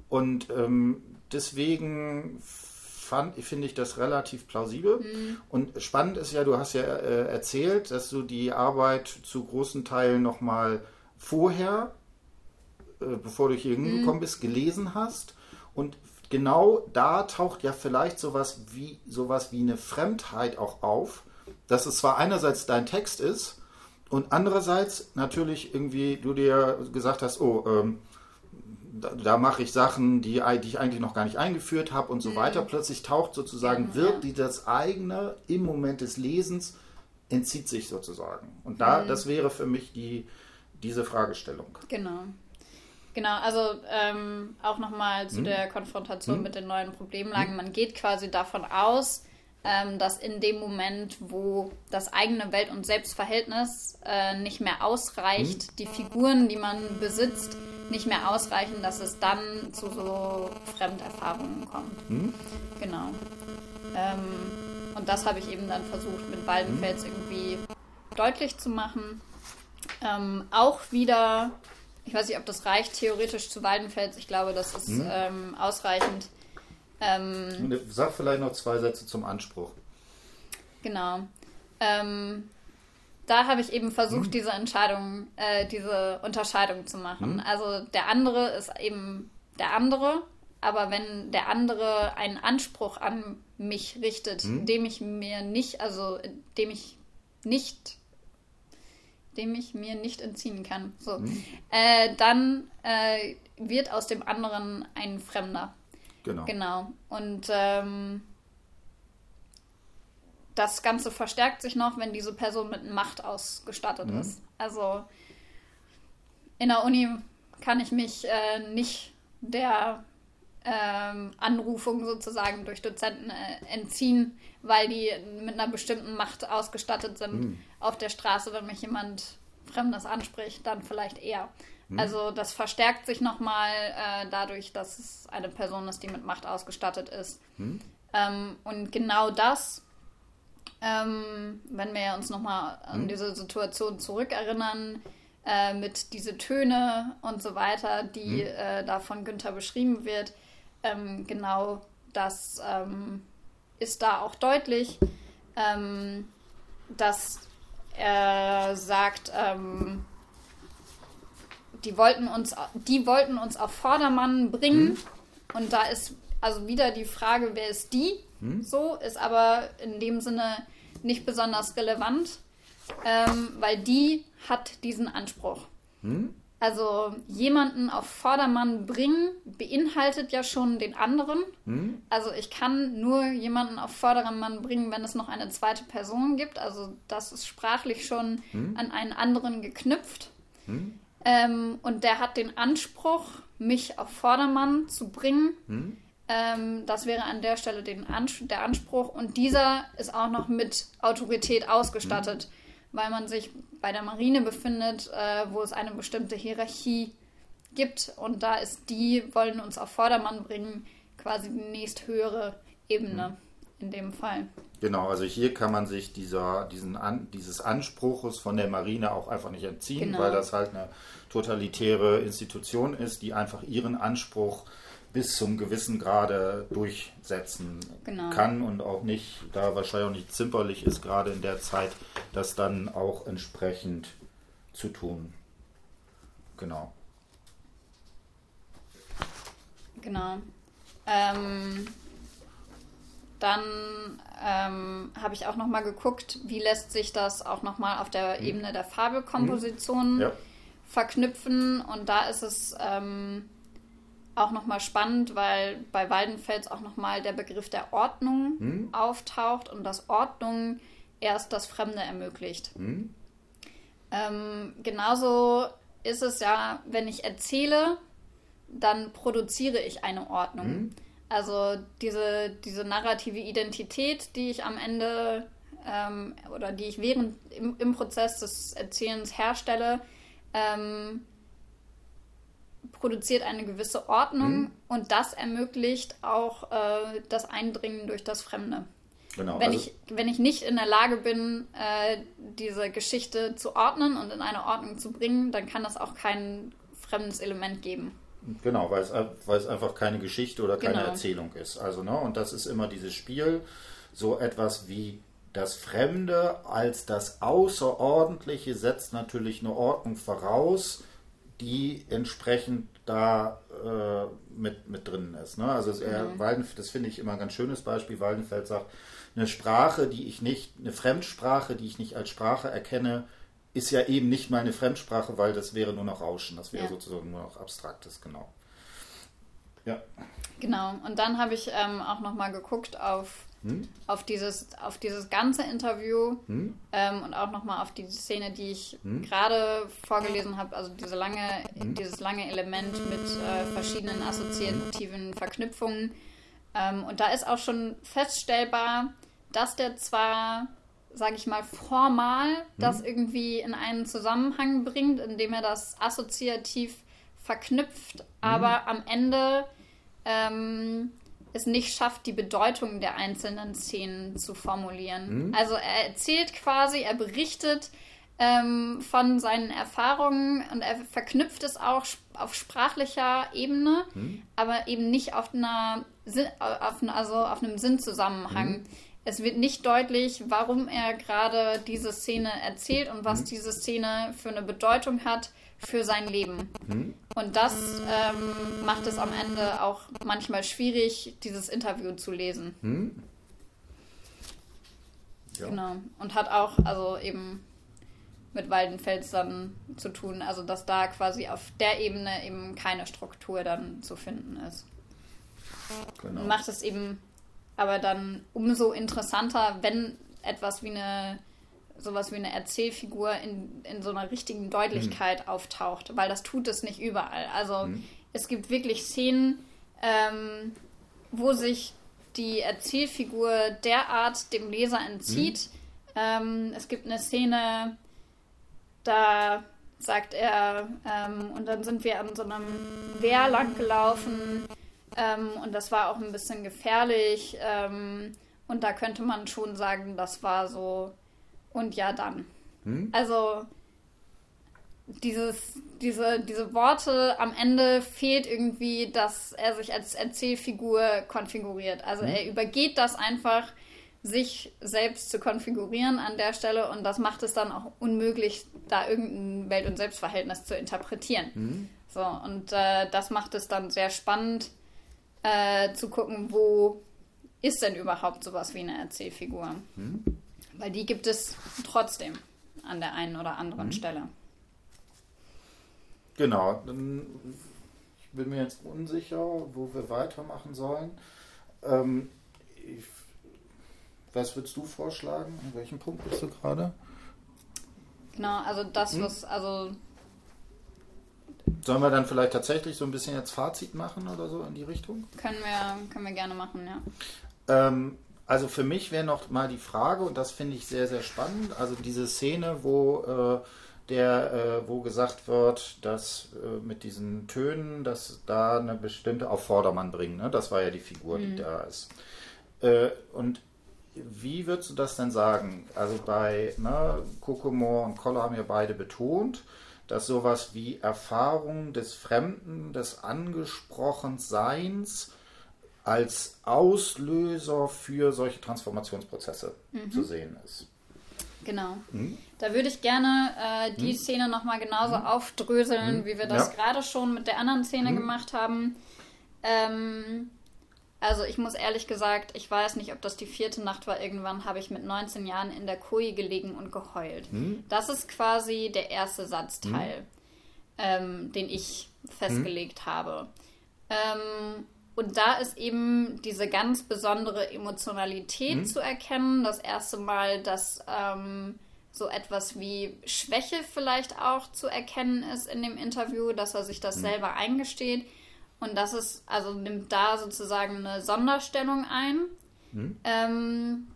Und ähm, deswegen finde ich das relativ plausibel. Mhm. Und spannend ist ja, du hast ja äh, erzählt, dass du die Arbeit zu großen Teilen nochmal vorher, äh, bevor du hier hingekommen mhm. bist, gelesen hast. Und genau da taucht ja vielleicht sowas wie, sowas wie eine Fremdheit auch auf, dass es zwar einerseits dein Text ist und andererseits natürlich irgendwie du dir gesagt hast, oh, ähm, da, da mache ich Sachen, die, die ich eigentlich noch gar nicht eingeführt habe und so mhm. weiter. Plötzlich taucht sozusagen, ja, wird die das eigene im Moment des Lesens, entzieht sich sozusagen. Und da, mhm. das wäre für mich die, diese Fragestellung. Genau. Genau, also ähm, auch nochmal zu mhm. der Konfrontation mhm. mit den neuen Problemlagen. Mhm. Man geht quasi davon aus, ähm, dass in dem Moment, wo das eigene Welt- und Selbstverhältnis äh, nicht mehr ausreicht, mhm. die Figuren, die man besitzt, nicht mehr ausreichen, dass es dann zu so Fremderfahrungen kommt. Mhm. Genau. Ähm, und das habe ich eben dann versucht mit Waldenfels mhm. irgendwie deutlich zu machen. Ähm, auch wieder, ich weiß nicht, ob das reicht theoretisch zu Waldenfels. Ich glaube, das ist mhm. ähm, ausreichend. Ähm, Sag vielleicht noch zwei Sätze zum Anspruch. Genau. Ähm, da habe ich eben versucht, hm. diese Entscheidung, äh, diese Unterscheidung zu machen. Hm. Also der andere ist eben der andere, aber wenn der andere einen Anspruch an mich richtet, hm. dem ich mir nicht, also dem ich nicht, dem ich mir nicht entziehen kann, so, hm. äh, dann äh, wird aus dem anderen ein Fremder. Genau. Genau. Und ähm, das Ganze verstärkt sich noch, wenn diese Person mit Macht ausgestattet mhm. ist. Also in der Uni kann ich mich äh, nicht der ähm, Anrufung sozusagen durch Dozenten äh, entziehen, weil die mit einer bestimmten Macht ausgestattet sind mhm. auf der Straße, wenn mich jemand Fremdes anspricht, dann vielleicht eher. Mhm. Also das verstärkt sich nochmal äh, dadurch, dass es eine Person ist, die mit Macht ausgestattet ist. Mhm. Ähm, und genau das, ähm, wenn wir uns nochmal an hm? diese Situation zurückerinnern, äh, mit diese Töne und so weiter, die hm? äh, da von Günther beschrieben wird, ähm, genau das ähm, ist da auch deutlich, ähm, dass er sagt, ähm, die wollten uns, die wollten uns auf Vordermann bringen. Mhm. Und da ist also wieder die Frage, wer ist die? Mhm. So ist aber in dem Sinne nicht besonders relevant, ähm, weil die hat diesen Anspruch. Mhm. Also jemanden auf Vordermann bringen beinhaltet ja schon den anderen. Mhm. Also ich kann nur jemanden auf Vordermann bringen, wenn es noch eine zweite Person gibt. Also das ist sprachlich schon mhm. an einen anderen geknüpft. Mhm. Ähm, und der hat den Anspruch, mich auf Vordermann zu bringen. Mhm. Ähm, das wäre an der Stelle Ans der Anspruch. Und dieser ist auch noch mit Autorität ausgestattet, mhm. weil man sich bei der Marine befindet, äh, wo es eine bestimmte Hierarchie gibt. Und da ist die, wollen uns auf Vordermann bringen, quasi die nächsthöhere Ebene mhm. in dem Fall. Genau, also hier kann man sich dieser, diesen An, dieses Anspruches von der Marine auch einfach nicht entziehen, genau. weil das halt eine totalitäre Institution ist, die einfach ihren Anspruch bis zum gewissen Grade durchsetzen genau. kann und auch nicht, da wahrscheinlich auch nicht zimperlich ist, gerade in der Zeit, das dann auch entsprechend zu tun. Genau. Genau. Ähm, dann ähm, habe ich auch noch mal geguckt, wie lässt sich das auch noch mal auf der mhm. Ebene der Fabelkomposition mhm. ja. Verknüpfen. Und da ist es ähm, auch noch mal spannend, weil bei Waldenfels auch noch mal der Begriff der Ordnung mhm. auftaucht und dass Ordnung erst das Fremde ermöglicht. Mhm. Ähm, genauso ist es ja, wenn ich erzähle, dann produziere ich eine Ordnung. Mhm. Also diese, diese narrative Identität, die ich am Ende ähm, oder die ich während im, im, Prozess des Erzählens herstelle, ähm, produziert eine gewisse Ordnung mhm. und das ermöglicht auch äh, das Eindringen durch das Fremde. Genau, wenn, also ich, wenn ich nicht in der Lage bin, äh, diese Geschichte zu ordnen und in eine Ordnung zu bringen, dann kann das auch kein fremdes Element geben. Genau, weil es, weil es einfach keine Geschichte oder keine genau. Erzählung ist. Also, ne, und das ist immer dieses Spiel, so etwas wie das Fremde als das Außerordentliche setzt natürlich eine Ordnung voraus, die entsprechend da äh, mit, mit drin ist. Ne? Also er, mhm. Das finde ich immer ein ganz schönes Beispiel. Waldenfeld sagt, eine Sprache, die ich nicht, eine Fremdsprache, die ich nicht als Sprache erkenne, ist ja eben nicht meine Fremdsprache, weil das wäre nur noch Rauschen, das wäre ja. sozusagen nur noch Abstraktes, genau. Ja. Genau, und dann habe ich ähm, auch nochmal geguckt auf, hm? auf, dieses, auf dieses ganze Interview hm? ähm, und auch nochmal auf die Szene, die ich hm? gerade vorgelesen habe, also diese lange, hm? dieses lange Element mit äh, verschiedenen assoziativen Verknüpfungen. Ähm, und da ist auch schon feststellbar, dass der zwar sage ich mal, formal das hm. irgendwie in einen Zusammenhang bringt, indem er das assoziativ verknüpft, hm. aber am Ende ähm, es nicht schafft, die Bedeutung der einzelnen Szenen zu formulieren. Mhm. Also er erzählt quasi, er berichtet ähm, von seinen Erfahrungen und er verknüpft es auch auf sprachlicher Ebene, mhm. aber eben nicht auf einer auf, also auf einem Sinnzusammenhang. Mhm es wird nicht deutlich, warum er gerade diese Szene erzählt und was mhm. diese Szene für eine Bedeutung hat für sein Leben. Mhm. Und das ähm, macht es am Ende auch manchmal schwierig, dieses Interview zu lesen. Mhm. Ja. Genau. Und hat auch, also eben mit Waldenfels dann zu tun, also dass da quasi auf der Ebene eben keine Struktur dann zu finden ist. Genau. Macht es eben aber dann umso interessanter, wenn etwas wie eine sowas wie eine Erzählfigur in, in so einer richtigen Deutlichkeit mhm. auftaucht, weil das tut es nicht überall. Also mhm. es gibt wirklich Szenen, ähm, wo sich die Erzählfigur derart dem Leser entzieht. Mhm. Ähm, es gibt eine Szene, da sagt er, ähm, und dann sind wir an so einem Wehr lang gelaufen ähm, und das war auch ein bisschen gefährlich ähm, und da könnte man schon sagen, das war so und ja dann. Hm? Also dieses, diese, diese Worte am Ende fehlt irgendwie, dass er sich als Erzählfigur konfiguriert. Also hm? er übergeht das einfach sich selbst zu konfigurieren an der Stelle und das macht es dann auch unmöglich, da irgendein Welt- und Selbstverhältnis zu interpretieren. Mhm. So, und äh, das macht es dann sehr spannend äh, zu gucken, wo ist denn überhaupt sowas wie eine Erzählfigur? Mhm. Weil die gibt es trotzdem an der einen oder anderen mhm. Stelle. Genau, dann ich bin mir jetzt unsicher, wo wir weitermachen sollen. Ähm, ich was würdest du vorschlagen? An welchem Punkt bist du gerade? Genau, also das, hm? was, also. Sollen wir dann vielleicht tatsächlich so ein bisschen jetzt Fazit machen oder so in die Richtung? Können wir, können wir gerne machen, ja. Ähm, also für mich wäre noch mal die Frage, und das finde ich sehr, sehr spannend, also diese Szene, wo äh, der, äh, wo gesagt wird, dass äh, mit diesen Tönen, dass da eine bestimmte auf Vordermann bringen, ne? Das war ja die Figur, mhm. die da ist. Äh, und wie würdest du das denn sagen? Also bei ne, Kokomo und Koller haben ja beide betont, dass sowas wie Erfahrung des Fremden, des Angesprochenseins als Auslöser für solche Transformationsprozesse mhm. zu sehen ist. Genau. Mhm. Da würde ich gerne äh, die mhm. Szene nochmal genauso mhm. aufdröseln, mhm. wie wir das ja. gerade schon mit der anderen Szene mhm. gemacht haben. Ähm, also ich muss ehrlich gesagt, ich weiß nicht, ob das die vierte Nacht war. Irgendwann habe ich mit 19 Jahren in der Koje gelegen und geheult. Hm? Das ist quasi der erste Satzteil, hm? ähm, den ich festgelegt habe. Ähm, und da ist eben diese ganz besondere Emotionalität hm? zu erkennen. Das erste Mal, dass ähm, so etwas wie Schwäche vielleicht auch zu erkennen ist in dem Interview, dass er sich das hm? selber eingesteht und das ist, also nimmt da sozusagen eine Sonderstellung ein. Hm. Ähm,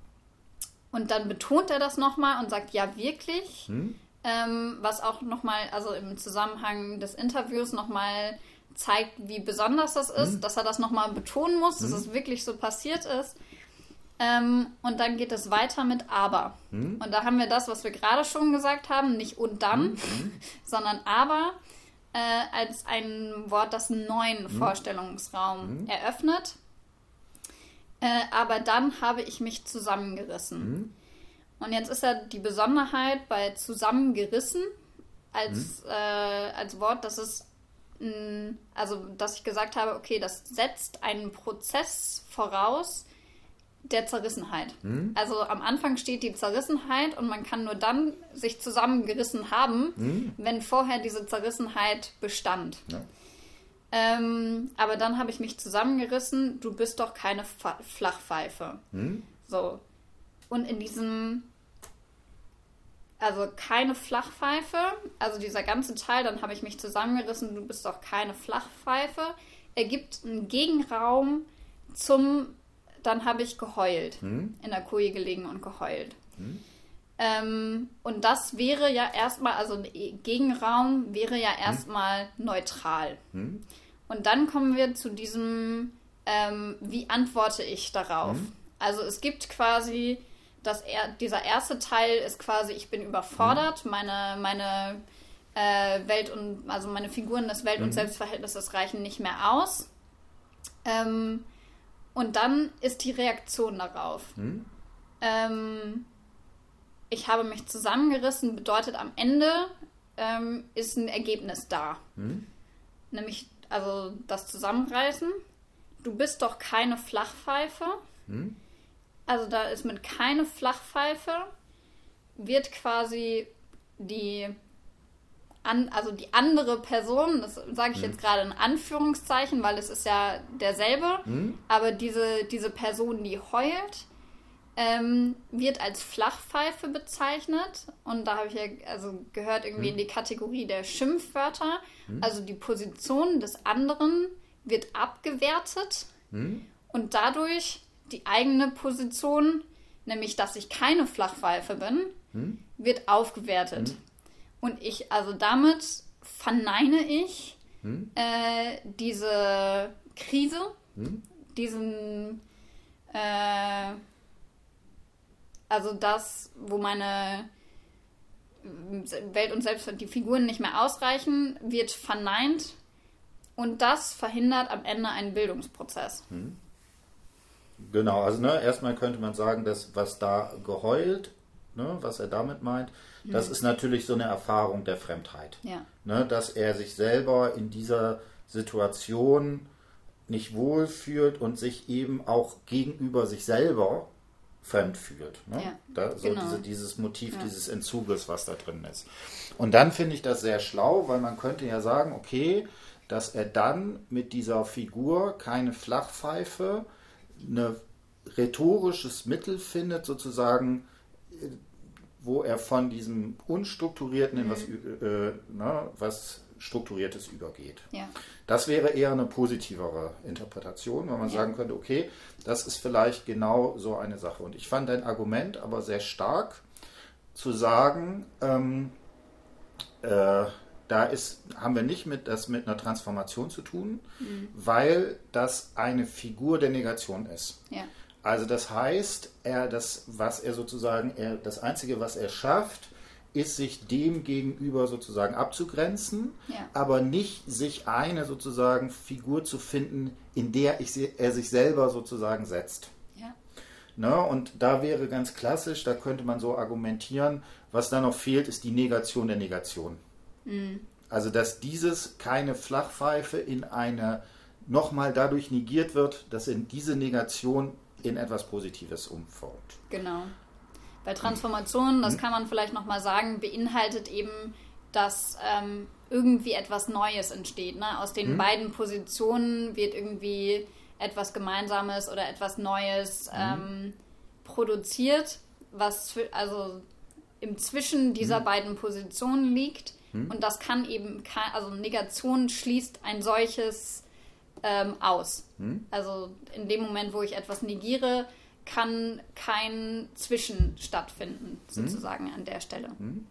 und dann betont er das nochmal und sagt, ja, wirklich. Hm. Ähm, was auch nochmal, also im Zusammenhang des Interviews nochmal zeigt, wie besonders das ist, hm. dass er das nochmal betonen muss, dass hm. es wirklich so passiert ist. Ähm, und dann geht es weiter mit aber. Hm. Und da haben wir das, was wir gerade schon gesagt haben, nicht und dann, hm. sondern aber äh, als ein Wort, das einen neuen mhm. Vorstellungsraum mhm. eröffnet. Äh, aber dann habe ich mich zusammengerissen. Mhm. Und jetzt ist ja die Besonderheit bei zusammengerissen als, mhm. äh, als Wort, dass es also dass ich gesagt habe, okay, das setzt einen Prozess voraus, der Zerrissenheit. Hm? Also am Anfang steht die Zerrissenheit und man kann nur dann sich zusammengerissen haben, hm? wenn vorher diese Zerrissenheit bestand. Ja. Ähm, aber dann habe ich mich zusammengerissen, du bist doch keine Fa Flachpfeife. Hm? So. Und in diesem, also keine Flachpfeife, also dieser ganze Teil, dann habe ich mich zusammengerissen, du bist doch keine Flachpfeife, ergibt einen Gegenraum zum dann habe ich geheult. Hm? In der Koje gelegen und geheult. Hm? Ähm, und das wäre ja erstmal, also ein Gegenraum wäre ja hm? erstmal hm? neutral. Und dann kommen wir zu diesem, ähm, wie antworte ich darauf? Hm? Also es gibt quasi, das er, dieser erste Teil ist quasi, ich bin überfordert, hm? meine, meine äh, Welt und, also meine Figuren des Welt- und Selbstverhältnisses reichen nicht mehr aus. Ähm, und dann ist die Reaktion darauf. Hm? Ähm, ich habe mich zusammengerissen, bedeutet am Ende ähm, ist ein Ergebnis da. Hm? Nämlich, also das Zusammenreißen. Du bist doch keine Flachpfeife. Also da ist mit keine Flachpfeife, wird quasi die an, also die andere Person, das sage ich mhm. jetzt gerade in Anführungszeichen, weil es ist ja derselbe, mhm. aber diese, diese Person, die heult, ähm, wird als Flachpfeife bezeichnet und da habe ich ja also gehört irgendwie mhm. in die Kategorie der Schimpfwörter, mhm. also die Position des anderen wird abgewertet hm? und dadurch die eigene Position, nämlich dass ich keine Flachpfeife bin, hm? wird aufgewertet. Hm? Und ich, also damit verneine ich hm? äh, diese Krise, hm? diesen, äh, also das, wo meine Welt und selbst die Figuren nicht mehr ausreichen, wird verneint und das verhindert am Ende einen Bildungsprozess. Genau, also ne, erstmal könnte man sagen, dass was da geheult, ne, was er damit meint, hm. das ist natürlich so eine Erfahrung der Fremdheit. Ja. Ne, dass er sich selber in dieser Situation nicht wohlfühlt und sich eben auch gegenüber sich selber fremd fühlt. Ne? Ja, da, so genau. diese, dieses Motiv ja. dieses Entzuges, was da drin ist. Und dann finde ich das sehr schlau, weil man könnte ja sagen, okay, dass er dann mit dieser Figur keine Flachpfeife, ein rhetorisches Mittel findet, sozusagen, wo er von diesem Unstrukturierten in was, mhm. äh, ne, was Strukturiertes übergeht. Ja. Das wäre eher eine positivere Interpretation, wenn man ja. sagen könnte, okay, das ist vielleicht genau so eine Sache. Und ich fand dein Argument aber sehr stark zu sagen, ähm, äh, da ist, haben wir nicht mit, das mit einer Transformation zu tun, mhm. weil das eine Figur der Negation ist. Ja. Also das heißt, er das, was er sozusagen, er, das Einzige, was er schafft, ist, sich dem gegenüber sozusagen abzugrenzen, ja. aber nicht sich eine sozusagen Figur zu finden, in der ich, er sich selber sozusagen setzt. Ja. Ne? Und da wäre ganz klassisch, da könnte man so argumentieren, was da noch fehlt, ist die Negation der Negation. Mhm. Also, dass dieses keine Flachpfeife in eine nochmal dadurch negiert wird, dass in diese Negation in etwas Positives umformt. Genau. Bei Transformationen, das mhm. kann man vielleicht nochmal sagen, beinhaltet eben, dass ähm, irgendwie etwas Neues entsteht. Ne? Aus den mhm. beiden Positionen wird irgendwie etwas Gemeinsames oder etwas Neues mhm. ähm, produziert, was also im Zwischen dieser mhm. beiden Positionen liegt. Mhm. Und das kann eben, also Negation schließt ein solches ähm, aus. Mhm. Also in dem Moment, wo ich etwas negiere, kann kein Zwischen stattfinden, mhm. sozusagen mhm. an der Stelle. Mhm.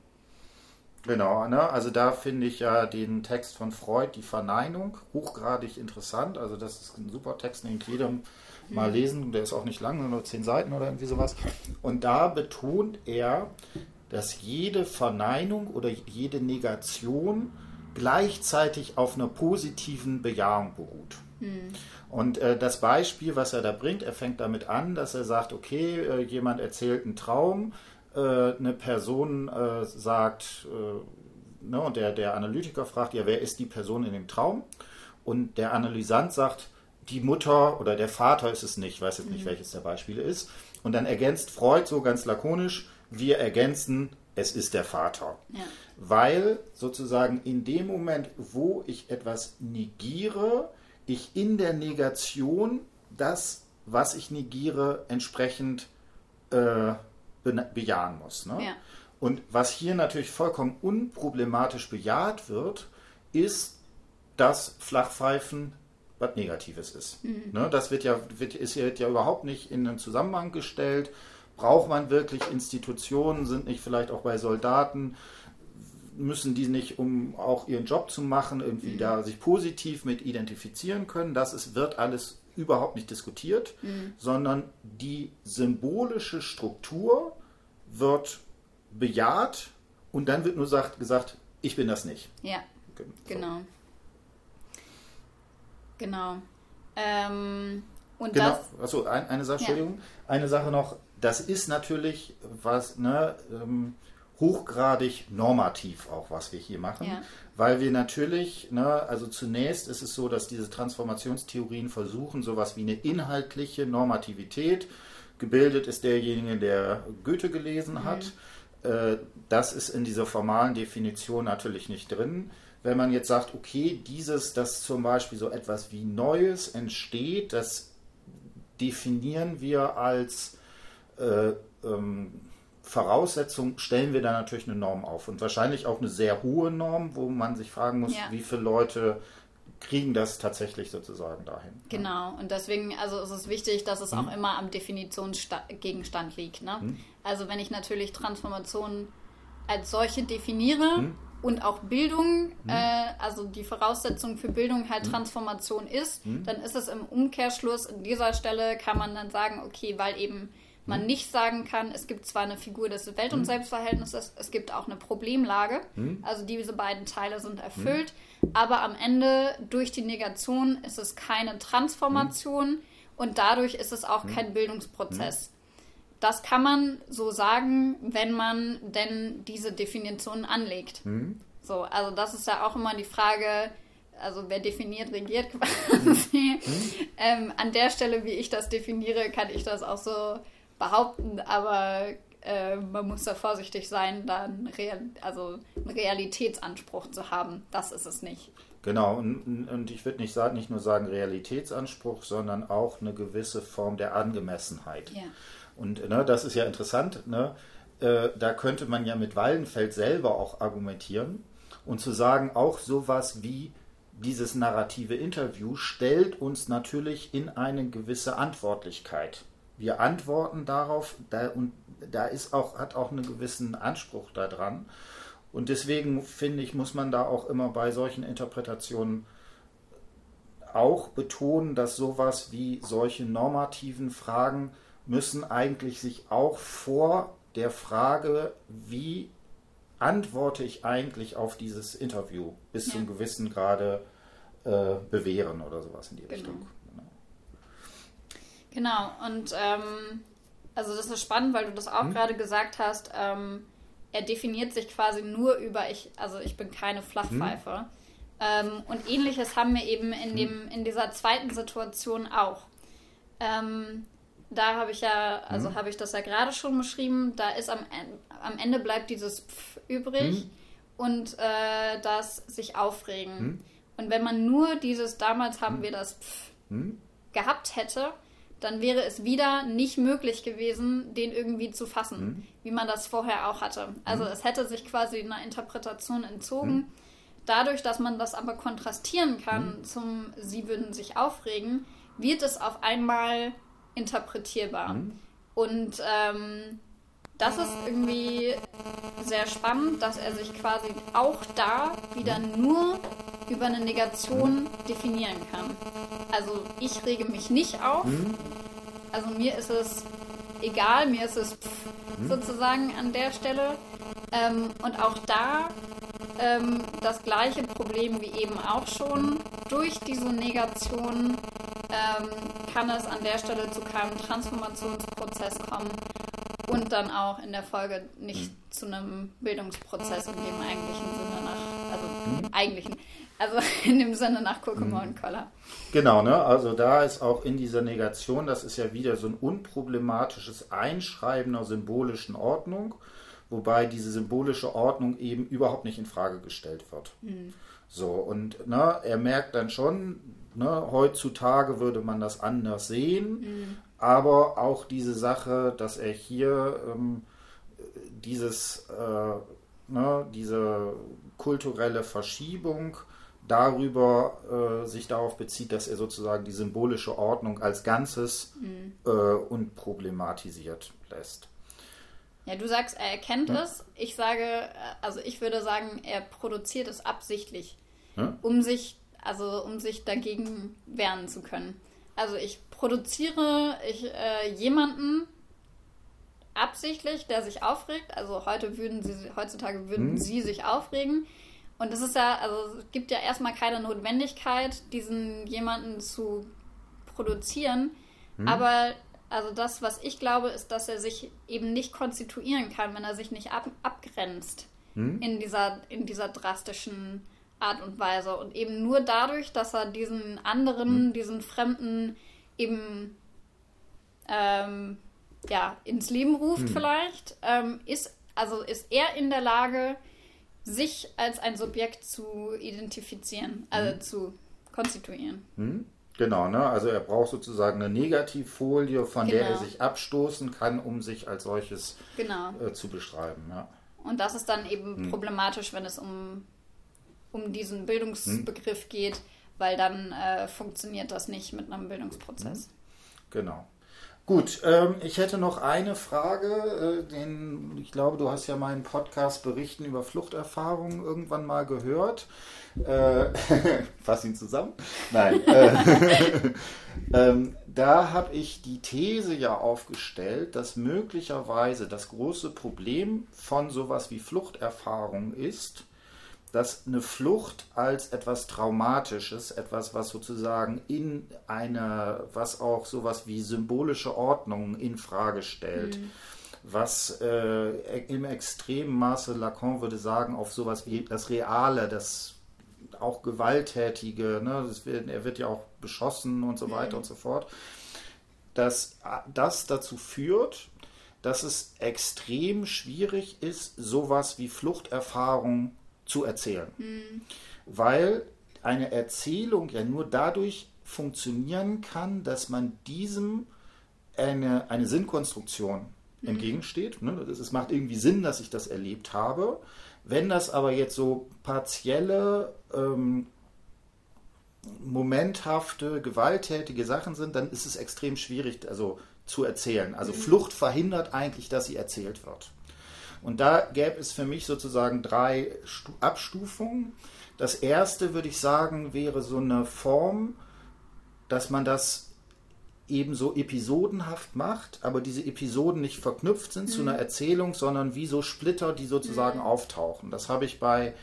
Genau, ne? also da finde ich ja den Text von Freud, die Verneinung, hochgradig interessant. Also das ist ein super Text, den ich jedem mal mhm. lesen. Der ist auch nicht lang, nur zehn Seiten oder irgendwie sowas. Und da betont er, dass jede Verneinung oder jede Negation gleichzeitig auf einer positiven Bejahung beruht. Mhm. Und äh, das Beispiel, was er da bringt, er fängt damit an, dass er sagt, okay, äh, jemand erzählt einen Traum, äh, eine Person äh, sagt, äh, ne, und der, der Analytiker fragt, ja, wer ist die Person in dem Traum? Und der Analysant sagt, die Mutter oder der Vater ist es nicht, ich weiß jetzt nicht, mhm. welches der Beispiele ist. Und dann ergänzt Freud so ganz lakonisch, wir ergänzen, es ist der Vater. Ja. Weil sozusagen in dem Moment, wo ich etwas negiere, ich in der Negation das, was ich negiere, entsprechend äh, bejahen muss. Ne? Ja. Und was hier natürlich vollkommen unproblematisch bejaht wird, ist, dass Flachpfeifen was Negatives ist. Mhm. Ne? Das wird ja, wird, ist ja überhaupt nicht in einen Zusammenhang gestellt. Braucht man wirklich Institutionen? Sind nicht vielleicht auch bei Soldaten müssen die nicht, um auch ihren Job zu machen, irgendwie mhm. da sich positiv mit identifizieren können. Das ist, wird alles überhaupt nicht diskutiert, mhm. sondern die symbolische Struktur wird bejaht und dann wird nur sagt, gesagt, ich bin das nicht. Ja, so. genau. Genau. Ähm, und genau. das. Achso, ein, eine Sache, Entschuldigung. Ja. Eine Sache noch, das ist natürlich was, ne, ähm, hochgradig normativ auch, was wir hier machen, ja. weil wir natürlich, ne, also zunächst ist es so, dass diese Transformationstheorien versuchen, sowas wie eine inhaltliche Normativität, gebildet ist derjenige, der Goethe gelesen mhm. hat, äh, das ist in dieser formalen Definition natürlich nicht drin. Wenn man jetzt sagt, okay, dieses, dass zum Beispiel so etwas wie Neues entsteht, das definieren wir als äh, ähm, Voraussetzung stellen wir da natürlich eine Norm auf und wahrscheinlich auch eine sehr hohe Norm, wo man sich fragen muss, ja. wie viele Leute kriegen das tatsächlich sozusagen dahin. Genau, und deswegen, also ist es wichtig, dass es hm. auch immer am Definitionsgegenstand liegt. Ne? Hm. Also wenn ich natürlich Transformation als solche definiere hm. und auch Bildung, hm. äh, also die Voraussetzung für Bildung halt hm. Transformation ist, hm. dann ist es im Umkehrschluss an dieser Stelle, kann man dann sagen, okay, weil eben man nicht sagen kann, es gibt zwar eine Figur des Welt- und Selbstverhältnisses, es gibt auch eine Problemlage. Also diese beiden Teile sind erfüllt. Aber am Ende durch die Negation ist es keine Transformation und dadurch ist es auch kein Bildungsprozess. Das kann man so sagen, wenn man denn diese Definition anlegt. So, also das ist ja auch immer die Frage, also wer definiert, regiert quasi. ähm, an der Stelle, wie ich das definiere, kann ich das auch so behaupten, aber äh, man muss da vorsichtig sein, da einen, Real, also einen Realitätsanspruch zu haben. Das ist es nicht. Genau, und, und ich würde nicht, sagen, nicht nur sagen Realitätsanspruch, sondern auch eine gewisse Form der Angemessenheit. Ja. Und ne, das ist ja interessant. Ne? Äh, da könnte man ja mit Wallenfeld selber auch argumentieren und zu sagen, auch sowas wie dieses narrative Interview stellt uns natürlich in eine gewisse Antwortlichkeit wir antworten darauf da, und da ist auch, hat auch einen gewissen Anspruch daran. Und deswegen finde ich, muss man da auch immer bei solchen Interpretationen auch betonen, dass sowas wie solche normativen Fragen müssen eigentlich sich auch vor der Frage, wie antworte ich eigentlich auf dieses Interview bis ja. zum gewissen Grade äh, bewähren oder sowas in die genau. Richtung. Genau, und ähm, also das ist spannend, weil du das auch hm? gerade gesagt hast. Ähm, er definiert sich quasi nur über ich, also ich bin keine Flachpfeife. Hm? Ähm, und ähnliches haben wir eben in, hm? dem, in dieser zweiten Situation auch. Ähm, da habe ich ja, also hm? habe ich das ja gerade schon beschrieben, da ist am, am Ende bleibt dieses Pf übrig hm? und äh, das sich aufregen. Hm? Und wenn man nur dieses, damals haben wir das Pf gehabt hätte, dann wäre es wieder nicht möglich gewesen, den irgendwie zu fassen, mhm. wie man das vorher auch hatte. Also mhm. es hätte sich quasi einer Interpretation entzogen. Mhm. Dadurch, dass man das aber kontrastieren kann mhm. zum Sie würden sich aufregen, wird es auf einmal interpretierbar. Mhm. Und ähm, das ist irgendwie sehr spannend, dass er sich quasi auch da wieder nur über eine Negation definieren kann. Also ich rege mich nicht auf. Mhm. Also mir ist es egal, mir ist es pff, mhm. sozusagen an der Stelle. Ähm, und auch da ähm, das gleiche Problem wie eben auch schon. Durch diese Negation ähm, kann es an der Stelle zu keinem Transformationsprozess kommen und dann auch in der Folge nicht mhm. zu einem Bildungsprozess in dem eigentlichen Sinne nach, also mhm. eigentlichen, also in dem Sinne nach Kokomo mhm. und Koller. Genau, ne? Also da ist auch in dieser Negation, das ist ja wieder so ein unproblematisches Einschreiben einer symbolischen Ordnung, wobei diese symbolische Ordnung eben überhaupt nicht in Frage gestellt wird. Mhm. So, und ne, er merkt dann schon, ne, heutzutage würde man das anders sehen, mhm aber auch diese Sache, dass er hier ähm, dieses, äh, ne, diese kulturelle Verschiebung darüber äh, sich darauf bezieht, dass er sozusagen die symbolische Ordnung als Ganzes mhm. äh, unproblematisiert lässt. Ja, du sagst, er erkennt hm? es. Ich sage, äh, also ich würde sagen, er produziert es absichtlich, hm? um sich, also um sich dagegen wehren zu können. Also ich produziere ich äh, jemanden absichtlich, der sich aufregt. Also heute würden sie, heutzutage würden hm. sie sich aufregen. Und es ist ja, also es gibt ja erstmal keine Notwendigkeit, diesen jemanden zu produzieren. Hm. Aber also das, was ich glaube, ist, dass er sich eben nicht konstituieren kann, wenn er sich nicht ab, abgrenzt hm. in dieser, in dieser drastischen Art und Weise. Und eben nur dadurch, dass er diesen anderen, mhm. diesen Fremden eben ähm, ja, ins Leben ruft mhm. vielleicht, ähm, ist, also ist er in der Lage, sich als ein Subjekt zu identifizieren, also mhm. zu konstituieren. Mhm. Genau, ne? Also er braucht sozusagen eine Negativfolie, von genau. der er genau. sich abstoßen kann, um sich als solches genau. äh, zu beschreiben. Ja. Und das ist dann eben hm. problematisch, wenn es um um diesen Bildungsbegriff hm. geht, weil dann äh, funktioniert das nicht mit einem Bildungsprozess. Mhm. Genau. Gut, ähm, ich hätte noch eine Frage. Äh, den, ich glaube, du hast ja meinen Podcast Berichten über Fluchterfahrungen irgendwann mal gehört. Äh, fass ihn zusammen. Nein. Äh, ähm, da habe ich die These ja aufgestellt, dass möglicherweise das große Problem von sowas wie Fluchterfahrung ist, dass eine Flucht als etwas Traumatisches, etwas, was sozusagen in einer, was auch sowas wie symbolische Ordnung in Frage stellt, mhm. was äh, im extremen Maße Lacan würde sagen, auf sowas wie das Reale, das auch Gewalttätige, ne, wird, er wird ja auch beschossen und so mhm. weiter und so fort, dass das dazu führt, dass es extrem schwierig ist, sowas wie Fluchterfahrung zu erzählen. Mhm. Weil eine Erzählung ja nur dadurch funktionieren kann, dass man diesem eine, eine Sinnkonstruktion mhm. entgegensteht. Ne? Es macht irgendwie Sinn, dass ich das erlebt habe. Wenn das aber jetzt so partielle, ähm, momenthafte, gewalttätige Sachen sind, dann ist es extrem schwierig also, zu erzählen. Also mhm. Flucht verhindert eigentlich, dass sie erzählt wird. Und da gäbe es für mich sozusagen drei Abstufungen. Das erste, würde ich sagen, wäre so eine Form, dass man das eben so episodenhaft macht, aber diese Episoden nicht verknüpft sind mhm. zu einer Erzählung, sondern wie so Splitter, die sozusagen mhm. auftauchen. Das habe ich bei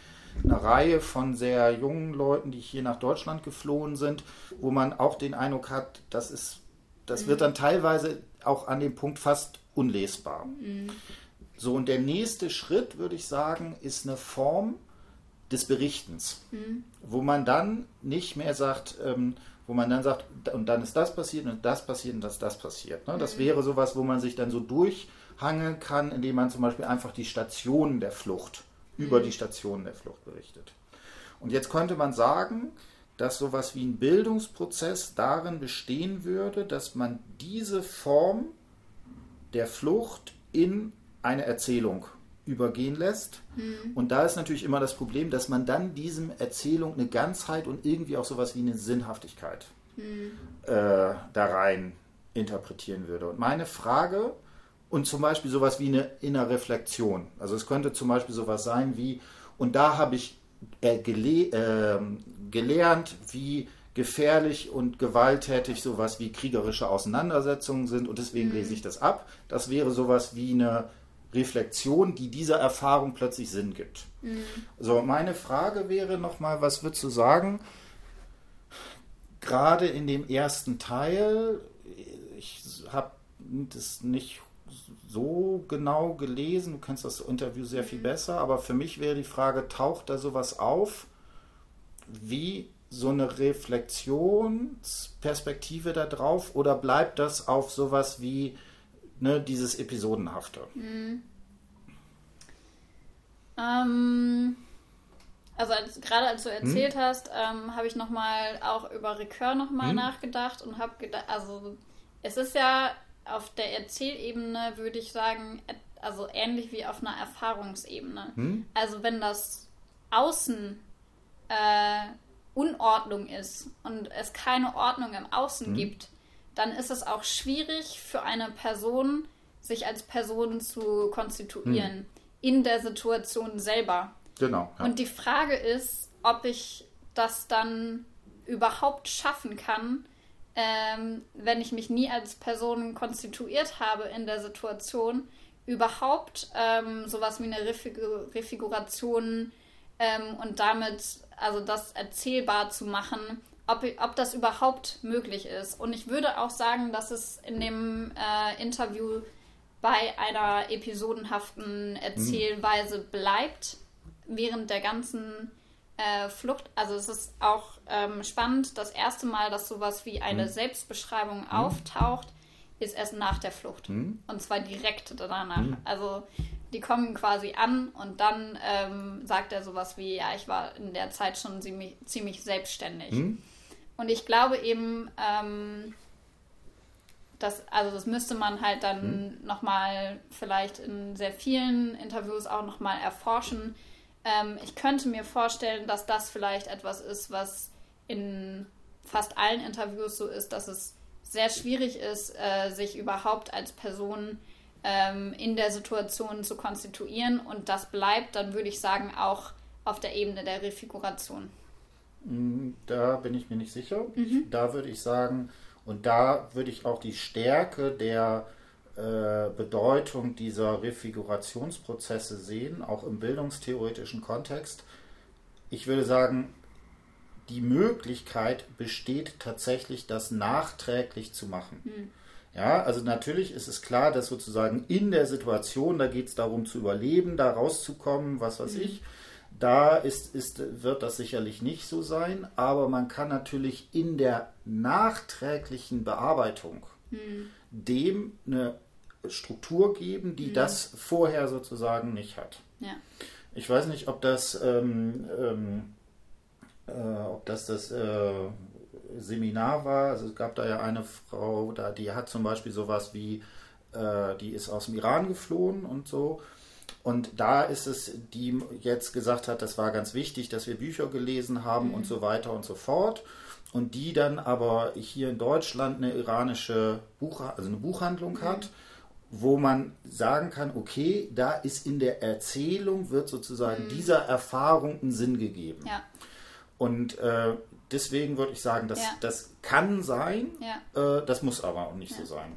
einer Reihe von sehr jungen Leuten, die hier nach Deutschland geflohen sind, wo man auch den Eindruck hat, das ist, das mhm. wird dann teilweise auch an dem Punkt fast unlesbar. Mhm. So, und der nächste Schritt, würde ich sagen, ist eine Form des Berichtens, mhm. wo man dann nicht mehr sagt, ähm, wo man dann sagt, und dann ist das passiert und das passiert und das das passiert. Ne? Das mhm. wäre sowas, wo man sich dann so durchhangeln kann, indem man zum Beispiel einfach die Stationen der Flucht, mhm. über die Stationen der Flucht berichtet. Und jetzt könnte man sagen, dass sowas wie ein Bildungsprozess darin bestehen würde, dass man diese Form der Flucht in eine Erzählung übergehen lässt. Mhm. Und da ist natürlich immer das Problem, dass man dann diesem Erzählung eine Ganzheit und irgendwie auch sowas wie eine Sinnhaftigkeit mhm. äh, da rein interpretieren würde. Und meine Frage, und zum Beispiel sowas wie eine innere Reflexion. Also es könnte zum Beispiel sowas sein wie, und da habe ich äh, gele äh, gelernt, wie gefährlich und gewalttätig sowas wie kriegerische Auseinandersetzungen sind und deswegen mhm. lese ich das ab. Das wäre sowas wie eine Reflexion, die dieser Erfahrung plötzlich Sinn gibt. Mhm. So, meine Frage wäre nochmal, was würdest du sagen? Gerade in dem ersten Teil, ich habe das nicht so genau gelesen, du kennst das Interview sehr viel mhm. besser, aber für mich wäre die Frage, taucht da sowas auf, wie so eine Reflexionsperspektive da drauf oder bleibt das auf sowas wie ne, dieses Episodenhafte. Mhm. Ähm, also als, gerade als du erzählt hm? hast, ähm, habe ich nochmal auch über Recur nochmal hm? nachgedacht und habe gedacht, also es ist ja auf der Erzählebene, würde ich sagen, also ähnlich wie auf einer Erfahrungsebene. Hm? Also wenn das Außen äh, Unordnung ist und es keine Ordnung im Außen hm? gibt, dann ist es auch schwierig für eine Person, sich als Person zu konstituieren hm. in der Situation selber. Genau. Ja. Und die Frage ist, ob ich das dann überhaupt schaffen kann, ähm, wenn ich mich nie als Person konstituiert habe in der Situation, überhaupt ähm, sowas wie eine Refigur Refiguration ähm, und damit also das erzählbar zu machen, ob, ob das überhaupt möglich ist. Und ich würde auch sagen, dass es in dem äh, Interview bei einer episodenhaften Erzählweise bleibt, während der ganzen äh, Flucht. Also es ist auch ähm, spannend, das erste Mal, dass sowas wie eine mhm. Selbstbeschreibung mhm. auftaucht, ist erst nach der Flucht. Mhm. Und zwar direkt danach. Mhm. Also die kommen quasi an und dann ähm, sagt er sowas wie, ja, ich war in der Zeit schon ziemlich, ziemlich selbstständig. Mhm. Und ich glaube eben, ähm, dass, also das müsste man halt dann mhm. nochmal vielleicht in sehr vielen Interviews auch nochmal erforschen. Ähm, ich könnte mir vorstellen, dass das vielleicht etwas ist, was in fast allen Interviews so ist, dass es sehr schwierig ist, äh, sich überhaupt als Person ähm, in der Situation zu konstituieren. Und das bleibt dann, würde ich sagen, auch auf der Ebene der Refiguration. Mm, da bin ich mir nicht sicher. Mhm. Da würde ich sagen, und da würde ich auch die Stärke der äh, Bedeutung dieser Refigurationsprozesse sehen, auch im bildungstheoretischen Kontext. Ich würde sagen, die Möglichkeit besteht tatsächlich, das nachträglich zu machen. Mhm. Ja, also natürlich ist es klar, dass sozusagen in der Situation, da geht es darum zu überleben, da rauszukommen, was weiß mhm. ich. Da ist, ist, wird das sicherlich nicht so sein, aber man kann natürlich in der nachträglichen Bearbeitung mhm. dem eine Struktur geben, die mhm. das vorher sozusagen nicht hat. Ja. Ich weiß nicht, ob das, ähm, ähm, äh, ob das das äh, Seminar war. Also es gab da ja eine Frau, da, die hat zum Beispiel sowas wie, äh, die ist aus dem Iran geflohen und so. Und da ist es, die jetzt gesagt hat, das war ganz wichtig, dass wir Bücher gelesen haben mhm. und so weiter und so fort. Und die dann aber hier in Deutschland eine iranische Buch, also eine Buchhandlung mhm. hat, wo man sagen kann, okay, da ist in der Erzählung, wird sozusagen mhm. dieser Erfahrung einen Sinn gegeben. Ja. Und äh, deswegen würde ich sagen, das, ja. das kann sein, ja. äh, das muss aber auch nicht so sein.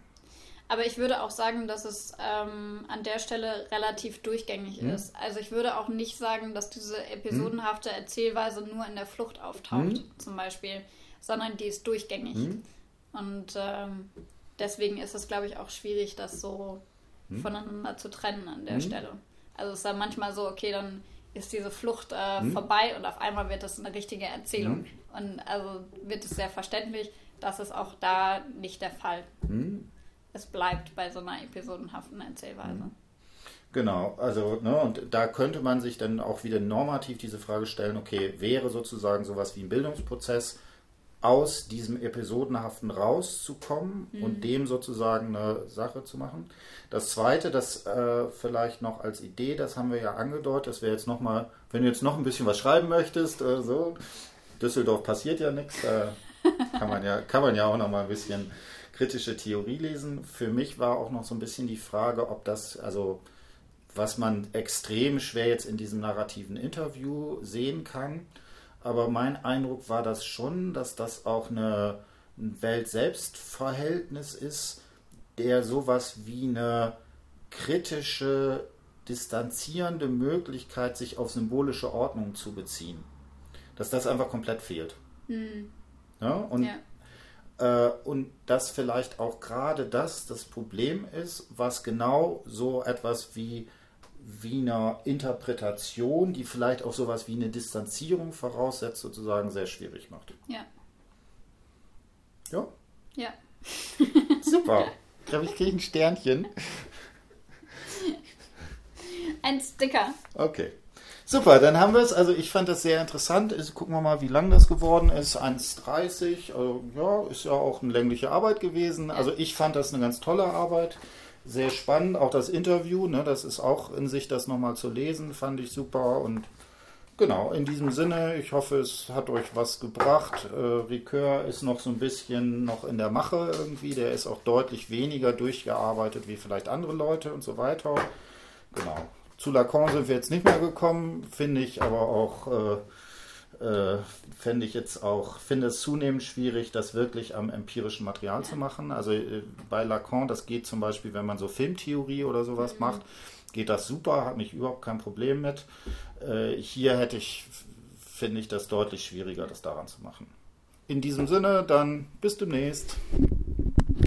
Aber ich würde auch sagen, dass es ähm, an der Stelle relativ durchgängig hm. ist. Also ich würde auch nicht sagen, dass diese episodenhafte Erzählweise nur in der Flucht auftaucht, hm. zum Beispiel, sondern die ist durchgängig. Hm. Und ähm, deswegen ist es, glaube ich, auch schwierig, das so hm. voneinander zu trennen an der hm. Stelle. Also es ist dann manchmal so, okay, dann ist diese Flucht äh, hm. vorbei und auf einmal wird das eine richtige Erzählung. Und also wird es sehr verständlich. Das ist auch da nicht der Fall. Es bleibt bei so einer episodenhaften Erzählweise. Hm. Genau, also, ne, und da könnte man sich dann auch wieder normativ diese Frage stellen, okay, wäre sozusagen sowas wie ein Bildungsprozess aus diesem Episodenhaften rauszukommen mhm. und dem sozusagen eine Sache zu machen. Das zweite, das äh, vielleicht noch als Idee, das haben wir ja angedeutet, das wäre jetzt nochmal, wenn du jetzt noch ein bisschen was schreiben möchtest, äh, so, Düsseldorf passiert ja nichts, da kann man ja, kann man ja auch nochmal ein bisschen kritische Theorie lesen. Für mich war auch noch so ein bisschen die Frage, ob das, also was man extrem schwer jetzt in diesem narrativen Interview sehen kann, aber mein Eindruck war das schon, dass das auch eine, ein Welt-Selbst-Verhältnis ist, der sowas wie eine kritische, distanzierende Möglichkeit, sich auf symbolische Ordnung zu beziehen. Dass das einfach komplett fehlt. Mhm. Ja, und, ja. Äh, und dass vielleicht auch gerade das das Problem ist, was genau so etwas wie wie einer Interpretation, die vielleicht auch sowas wie eine Distanzierung voraussetzt, sozusagen sehr schwierig macht. Ja. Ja? Ja. Super. Ich glaube, ich kriege ein Sternchen. Ein Sticker. Okay. Super, dann haben wir es. Also ich fand das sehr interessant. Also gucken wir mal, wie lang das geworden ist. 1,30. Also, ja, ist ja auch eine längliche Arbeit gewesen. Also ich fand das eine ganz tolle Arbeit sehr spannend. Auch das Interview, ne, das ist auch in sich, das nochmal zu lesen, fand ich super. Und genau, in diesem Sinne, ich hoffe, es hat euch was gebracht. Äh, Ricoeur ist noch so ein bisschen noch in der Mache irgendwie. Der ist auch deutlich weniger durchgearbeitet wie vielleicht andere Leute und so weiter. Genau. Zu Lacan sind wir jetzt nicht mehr gekommen, finde ich aber auch. Äh, äh, fände ich jetzt auch, finde es zunehmend schwierig, das wirklich am empirischen Material zu machen. Also äh, bei Lacan, das geht zum Beispiel, wenn man so Filmtheorie oder sowas mhm. macht, geht das super, habe ich überhaupt kein Problem mit. Äh, hier hätte ich, finde ich das deutlich schwieriger, das daran zu machen. In diesem Sinne, dann bis demnächst.